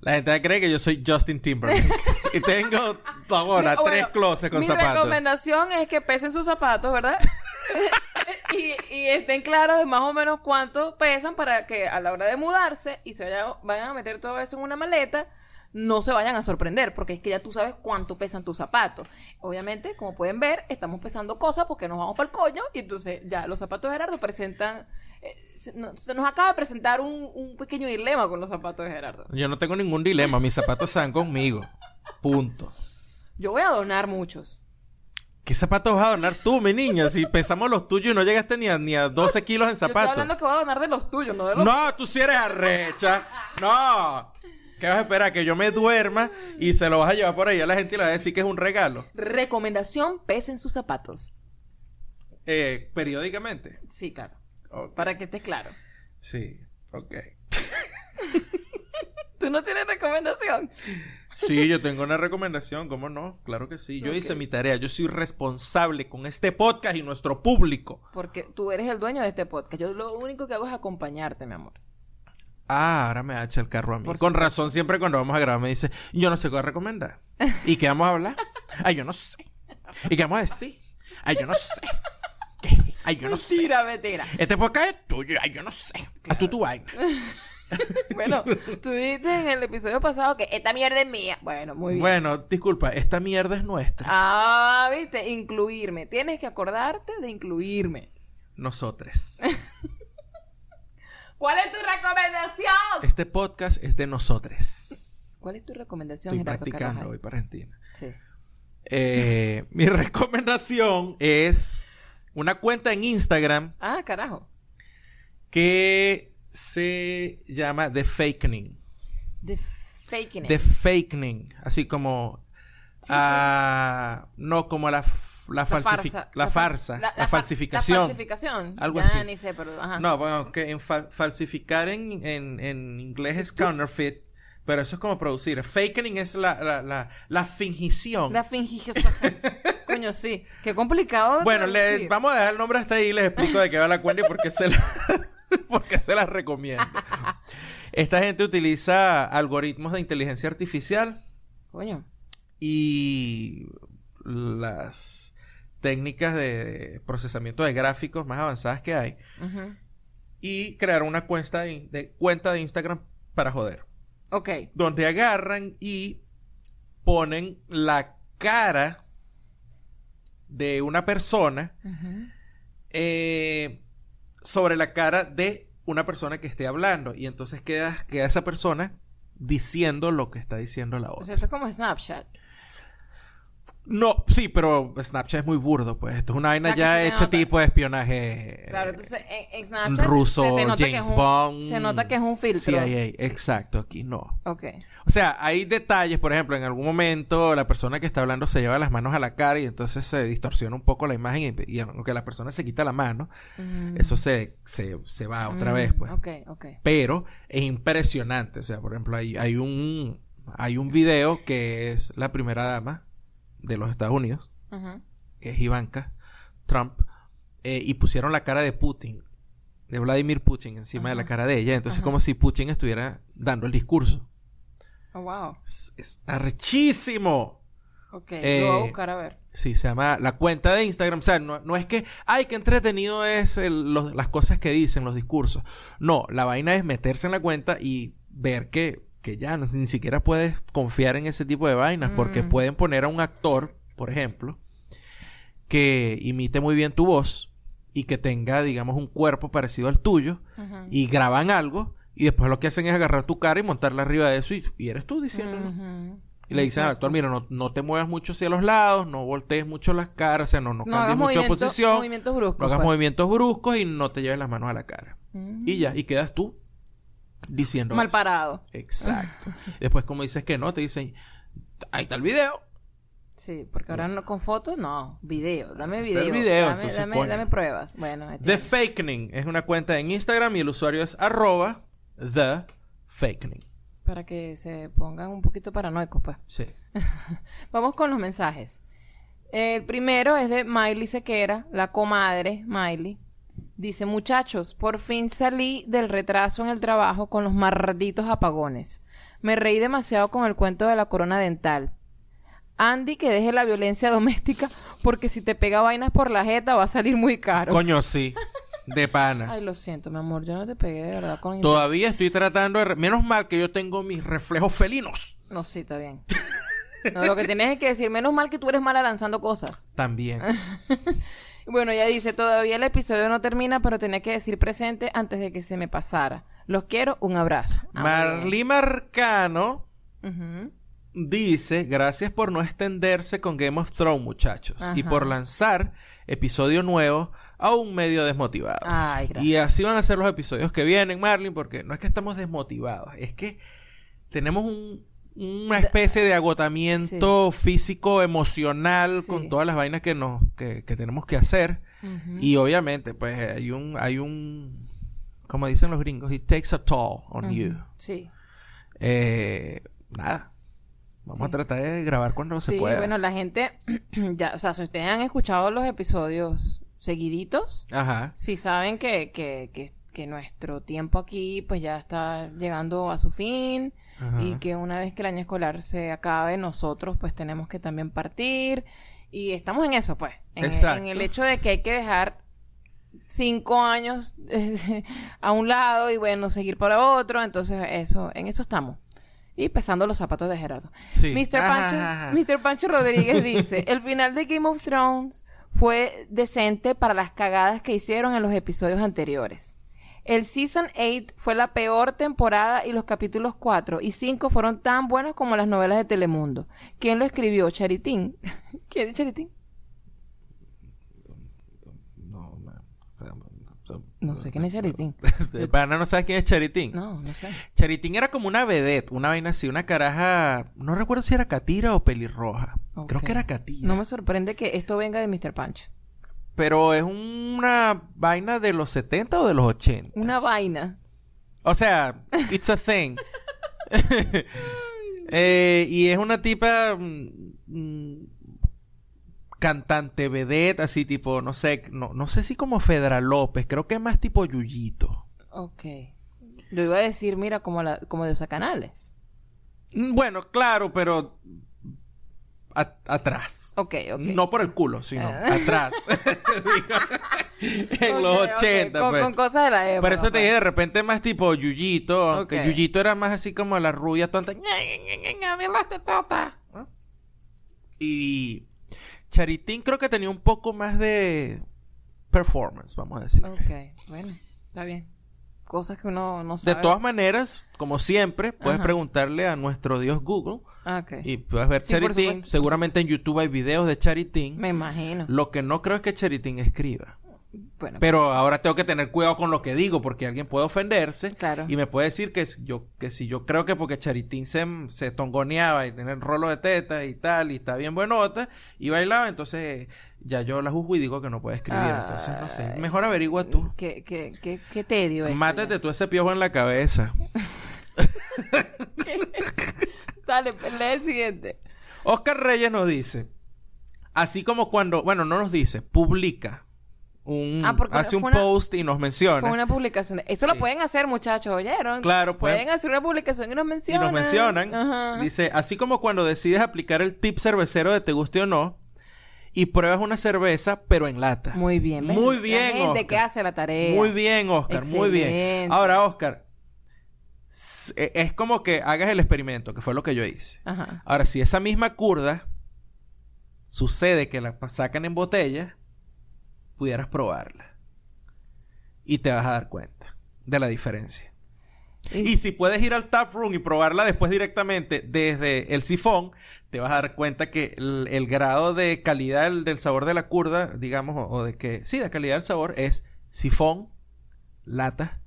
La gente cree que yo soy Justin Timberlake. y tengo ahora Mi- tres bueno, closets con mi zapatos. recomendación es que pesen sus zapatos, ¿verdad? y, y estén claros de más o menos cuánto pesan para que a la hora de mudarse y se vayan, vayan a meter todo eso en una maleta, no se vayan a sorprender, porque es que ya tú sabes cuánto pesan tus zapatos. Obviamente, como pueden ver, estamos pesando cosas porque nos vamos para el coño y entonces ya los zapatos de Gerardo presentan... eh, se, no- se nos acaba de presentar un, un pequeño dilema con los zapatos de Gerardo. Yo no tengo ningún dilema. Mis zapatos están conmigo. Punto. Yo voy a donar muchos. ¿Qué zapatos vas a donar tú, mi niña? Si pesamos los tuyos y no llegaste ni a, ni a 12 kilos en Yo estoy zapatos. hablando que voy a donar de los tuyos, no de los No, tú sí eres arrecha. No. ¿Qué vas a esperar? Que yo me duerma y se lo vas a llevar por ahí a la gente y le vas a decir que es un regalo. Recomendación, pesen sus zapatos. Eh, periódicamente. Sí, claro. Para que estés claro. Sí, ok. ¿Tú no tienes recomendación? Sí, yo tengo una recomendación, ¿cómo no? Claro que sí. Yo hice mi tarea. Yo soy responsable con este podcast y nuestro público. Porque tú eres el dueño de este podcast. Yo lo único que hago es acompañarte, mi amor. Ah, ahora me echa el carro a mí. Por Con razón, siempre cuando vamos a grabar me dice, yo no sé qué voy a recomendar. ¿Y qué vamos a hablar? Ay, yo no sé. ¿Y qué vamos a decir? Ay, yo no sé. ¿Qué? Ay, yo no sé. Mentira, mentira. Este podcast es tuyo. Ay, yo no sé. A tú tu vaina. Bueno, tú dijiste en el episodio pasado que esta mierda es mía. Bueno, muy bien. Bueno, disculpa, esta mierda es nuestra. Ah, viste, incluirme. Tienes que acordarte de incluirme. Nosotros. ¿Cuál es tu recomendación? Este podcast es de nosotros. ¿Cuál es tu recomendación, Estoy Gerardo practicando, Carvajal? voy para Argentina. Sí. Eh, mi recomendación es una cuenta en Instagram Ah, carajo. que se llama The Fakening. Faking it. The Fakening. Así como. ah, no, como la, la, falsifi- farsa. la farsa. La, falsificación. La falsificación. Algo ya así. ni sé, pero ajá. No, bueno, que en fa- falsificar en, en, en inglés es counterfeit, pero eso es como producir. Fakening es la, la, la, la fingición. La fingición. Coño, sí. Qué complicado. Bueno, le, vamos a dejar el nombre hasta ahí y les explico de qué va la cuenta y por qué se la, por qué se las recomiendo. Esta gente utiliza algoritmos de inteligencia artificial Coño. y las técnicas de procesamiento de gráficos más avanzadas que hay y crearon una cuenta de, de- cuenta de Instagram para joder. Ok. Donde agarran y ponen la cara de una persona eh, sobre la cara de una persona que esté hablando. Y entonces queda, queda esa persona diciendo lo que está diciendo la O otra. sea, esto es como Snapchat. No, sí, pero Snapchat es muy burdo, pues. Esto es una vaina Ah, ya hecha nota. tipo de espionaje. Claro, entonces en, en Snapchat ruso, James un- Bond. Se nota que es un filtro. CIA, exacto, aquí no. Ok. O sea, hay detalles, por ejemplo, en algún momento la persona que está hablando se lleva las manos a la cara y entonces se distorsiona un poco la imagen y, y aunque la persona se quita la mano, Mm. eso se, se, se va otra Mm, vez, pues. Ok, ok. Pero es impresionante. O sea, por ejemplo, hay, hay un hay un video que es la primera dama de los Estados Unidos, que es Ivanka Trump, eh, y pusieron la cara de Putin, de Vladimir Putin, encima de la cara de ella. Entonces, como si Putin estuviera dando el discurso. Oh, wow. Es, es arrechísimo. Ok, Eh, lo voy a buscar a ver. Sí, se llama la cuenta de Instagram. O sea, no, no es que, ay, qué entretenido es el- los- las cosas que dicen, los discursos. No, la vaina es meterse en la cuenta y ver que, que ya no- ni siquiera puedes confiar en ese tipo de vainas, porque Mm. pueden poner a un actor, por ejemplo, que imite muy bien tu voz y que tenga, digamos, un cuerpo parecido al tuyo y graban algo y después lo que hacen es agarrar tu cara y montarla arriba de eso y, y eres tú diciéndolo. Y le dicen al actor, mira, no, no te muevas mucho hacia los lados, no voltees mucho las caras, o sea, no, no, No cambies mucho posición, movimientos bruscos. no hagas pues. movimientos bruscos y no te lleves las manos a la cara. Mm. Y ya, y quedas tú. Diciendo Mal eso. parado. Exacto. Después, como dices que no, te dicen, ahí está el video. Sí, porque ahora no, con fotos, no. Video. Dame video. el video, dame, dame, pruebas. Bueno, The. Fakening es una cuenta en Instagram y el usuario es arroba The Fakening. Para que se pongan un poquito paranoicos, pues. Sí. Vamos con los mensajes. El primero es de Miley Sequera, la comadre Miley. Dice, muchachos, por fin salí del retraso en el trabajo con los malditos apagones. Me reí demasiado con el cuento de la corona dental. Andy, que deje la violencia doméstica porque si te pega vainas por la jeta va a salir muy caro. Coño, sí. De pana. Ay, lo siento, mi amor, yo no te pegué de verdad con Todavía estoy tratando de... re- Menos mal que yo tengo mis reflejos felinos. No, sí, está bien. No, lo que tienes es que decir, menos mal que tú eres mala lanzando cosas. También. Bueno, ella dice, todavía el episodio no termina, pero tenía que decir presente antes de que se me pasara. Los quiero, un abrazo. Marlí Marcano dice, gracias por no extenderse con Game of Thrones, muchachos. Y por lanzar episodio nuevo a un medio desmotivado. Ay, gracias. y así van a ser los episodios que vienen, Marlin, porque no es que estamos desmotivados, es que tenemos un- una especie de agotamiento físico, emocional, Sí. con todas las vainas que nos, que, que tenemos que hacer. Ujú. Y obviamente, pues hay un, hay un, como dicen los gringos, it takes a toll on Ujú. you. Sí. Eh, nada. Vamos a Sí. tratar de grabar cuando se Sí, pueda. bueno, la gente, ya, o sea, si ustedes han escuchado los episodios seguiditos, Ajá. sí saben que, que, que, que nuestro tiempo aquí pues ya está llegando a su fin Ajá. y que una vez que el año escolar se acabe, nosotros pues tenemos que también partir y estamos en eso pues, en, Exacto. en el hecho de que hay que dejar cinco años a un lado y bueno, seguir para otro, entonces eso, en eso estamos. Y pesando los zapatos de Gerardo. Sí. Mr. Pancho. Mr. Pancho Rodríguez dice, el final de Game of Thrones fue decente para las cagadas que hicieron en los episodios anteriores. El Season 8 fue la peor temporada y los capítulos 4 y 5 fueron tan buenos como las novelas de Telemundo. ¿Quién lo escribió? Charitín. ¿Quién es Charitín? No, no. No sé quién es Charitín. De pana no sabes quién es Charitín. No, no sé. Charitín era como una vedette, una vaina así, una caraja. No recuerdo si era Catira o pelirroja. Creo que era Catira. No me sorprende que esto venga de Mr. Pancho. Pero es una vaina de los 70 o de los 80. Una vaina. O sea, it's a thing. Eh, y es una tipa mm, mm, cantante vedette, así tipo, no sé, no, no sé si como Fedra López, creo que es más tipo Yuyito. Ok. Lo iba a decir, mira, como, la, como de Canales. Mm, Bueno, claro, pero atrás. Ok, ok. No por el culo, sino Ah. atrás. en los ok, 80, Con, pues. con cosas de la época. Por eso te pues. dije de repente más tipo Yuyito, aunque. Yuyito era más así como la rubia tonta. Y Charitín creo que tenía un poco más de performance, vamos a decir. Ok, bueno, está bien. Cosas que uno no sabe. De todas maneras, como siempre, puedes Ajá. preguntarle a nuestro Dios Google Ah, y puedes ver Sí, Charitín. Seguramente en YouTube hay videos de Charitín. Me imagino. Lo que no creo es que Charitín escriba. Bueno, Pero ahora tengo que tener cuidado con lo que digo porque alguien puede ofenderse Claro. y me puede decir que si yo que si yo creo que porque Charitín se, se tongoneaba y tenía el rolo de tetas y tal y está bien buenota y bailaba, entonces ya yo la juzgo y digo que no puede escribir. Entonces, no sé. Mejor averigua tú. qué, qué, qué, qué tedio esto Mátate ya. tú ese piojo en la cabeza. Dale, pues, lee el siguiente. Oscar Reyes nos dice, así como cuando, bueno, no nos dice, publica un, Ah, hace un una- post y nos menciona. Fue una publicación. Esto Sí. lo pueden hacer, muchachos, ¿oyeron? Claro, pueden, pueden- hacer una publicación y nos y mencionan. nos mencionan. Ajá. Dice, así como cuando decides aplicar el tip cervecero de te guste o no y pruebas una cerveza, pero en lata. Muy bien. ¿ves? Muy La bien, gente Oscar. que hace la tarea. Muy bien, Oscar, muy bien. Ahora, Oscar, e- es como que hagas el experimento, que fue lo que yo hice. Ajá. Ahora, si esa misma curda sucede que la sacan en botella, pudieras probarla. Y te vas a dar cuenta de la diferencia. Y si puedes ir al tap room y probarla después directamente desde el sifón, te vas a dar cuenta que el, el grado de calidad del, del sabor de la curda, digamos, o, o de que, sí, de calidad del sabor es sifón, lata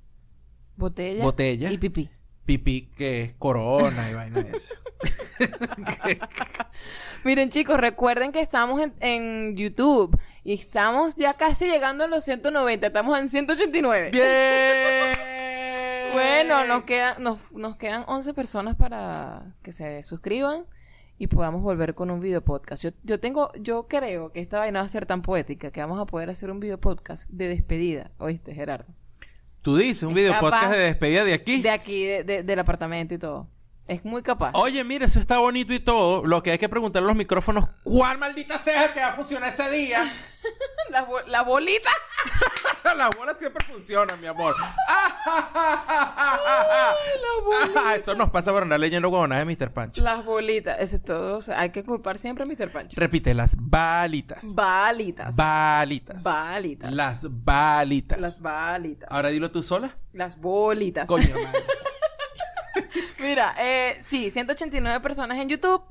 Botella. Botella. Y pipí. Pipí que es corona y vaina de eso. Miren, chicos, recuerden que estamos en, en YouTube y estamos ya casi llegando a los 190. Estamos en 189. ¡Bien! Bueno, nos quedan, nos, nos quedan 11 personas para que se suscriban y podamos volver con un video podcast. Yo, yo tengo, yo creo que esta vaina va a ser tan poética que vamos a poder hacer un video podcast de despedida. ¿Oíste, Gerardo? Tú dices, un video podcast de despedida de aquí. De aquí, de- de- del apartamento y todo. Es muy capaz. Oye, mira, eso está bonito y todo. Lo que hay que preguntarle a los micrófonos, ¿cuál maldita sea que va a funcionar ese día? La, bo- la bolita. Las bolas siempre funcionan, mi amor. La Eso nos pasa por andar leyendo huevonadas de Mr. Pancho. Las bolitas. Eso es todo. O sea, hay que culpar siempre a Mr. Pancho. Repite, las balitas. Balitas. Balitas. Balitas. Las balitas. Las balitas. Ahora dilo tú sola. Las bolitas. Coño, madre. Mira, eh, sí, 189 personas en YouTube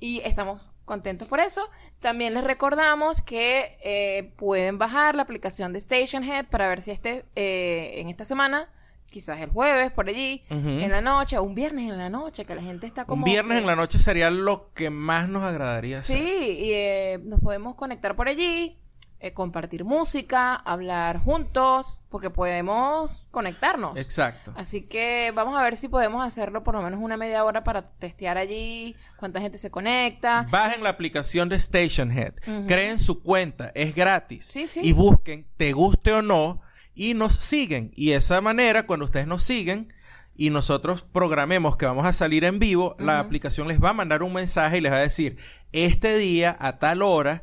y estamos contentos por eso. También les recordamos que eh, pueden bajar la aplicación de Station Head para ver si este eh, en esta semana, quizás el jueves por allí, Ujú. en la noche, un viernes en la noche, que la gente está como Un viernes en la noche sería lo que más nos agradaría hacer. Sí, y eh, nos podemos conectar por allí, eh, compartir música, hablar juntos, porque podemos conectarnos. Exacto. Así que vamos a ver si podemos hacerlo por lo menos una media hora para testear allí cuánta gente se conecta. Bajen la aplicación de Station Head, creen su cuenta, es gratis. Sí, sí. Y busquen, te guste o no, y nos siguen. Y de esa manera, cuando ustedes nos siguen y nosotros programemos que vamos a salir en vivo, la aplicación les va a mandar un mensaje y les va a decir, este día a tal hora,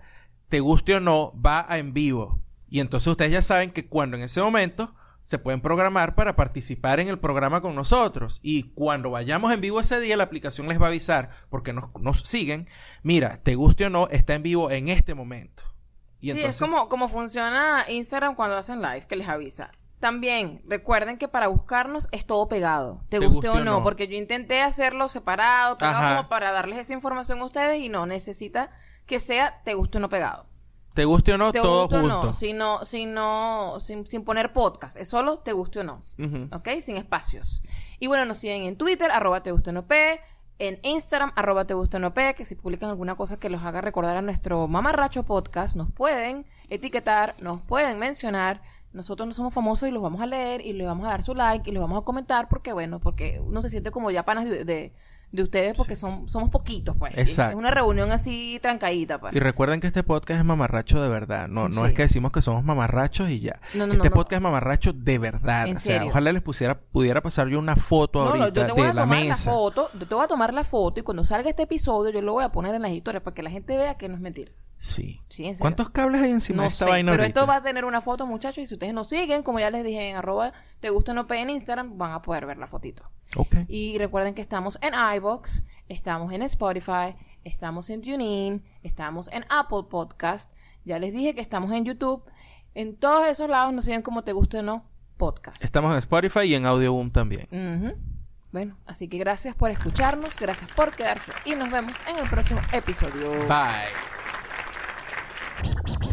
te guste o no, va a en vivo. Y entonces ustedes ya saben que cuando en ese momento se pueden programar para participar en el programa con nosotros. Y cuando vayamos en vivo ese día, la aplicación les va a avisar, porque nos, nos siguen, mira, te guste o no, está en vivo en este momento. Y sí, entonces, es como, como funciona Instagram cuando hacen live, que les avisa. También, recuerden que para buscarnos es todo pegado. Te, guste, o no, porque yo intenté hacerlo separado, pegado como para darles esa información a ustedes y no, necesita que sea te guste o no pegado. te guste o no, te todo guste o junto. no, si no, si no, sin, sin poner podcast, es solo te guste o no. ¿ok? Sin espacios. Y bueno, nos siguen en Twitter, arroba te gusta no P, en Instagram, arroba te gusta no P, que si publican alguna cosa que los haga recordar a nuestro mamarracho podcast, nos pueden etiquetar, nos pueden mencionar. Nosotros no somos famosos y los vamos a leer y les vamos a dar su like y los vamos a comentar porque, bueno, porque uno se siente como ya panas de, de, de ustedes porque son, somos poquitos, pues. Exacto. Es una reunión así trancadita, pues. Y recuerden que este podcast es mamarracho de verdad. No, no Sí. es que decimos que somos mamarrachos y ya. No, no, este no, podcast es mamarracho de verdad. En o sea, serio. ojalá les pusiera, pudiera pasar yo una foto No, no, ahorita yo te voy de a la tomar la mesa. foto, yo te voy a tomar la foto y cuando salga este episodio yo lo voy a poner en las historias para que la gente vea que no es mentira. Sí. Sí, en serio. ¿Cuántos cables hay encima No de esta sé, vaina pero ahorita? esto va a tener una foto, muchachos, y si ustedes nos siguen, como ya les dije en arroba te gusta no en Instagram, van a poder ver la fotito. Ok. Y recuerden que estamos en iBox, estamos en Spotify, estamos en TuneIn, estamos en Apple Podcast, ya les dije que estamos en YouTube. En todos esos lados nos siguen como te guste o no podcast. Estamos en Spotify y en Audioboom también. Ujú. Bueno, así que gracias por escucharnos, gracias por quedarse y nos vemos en el próximo episodio. Bye. Psst, psst, psst.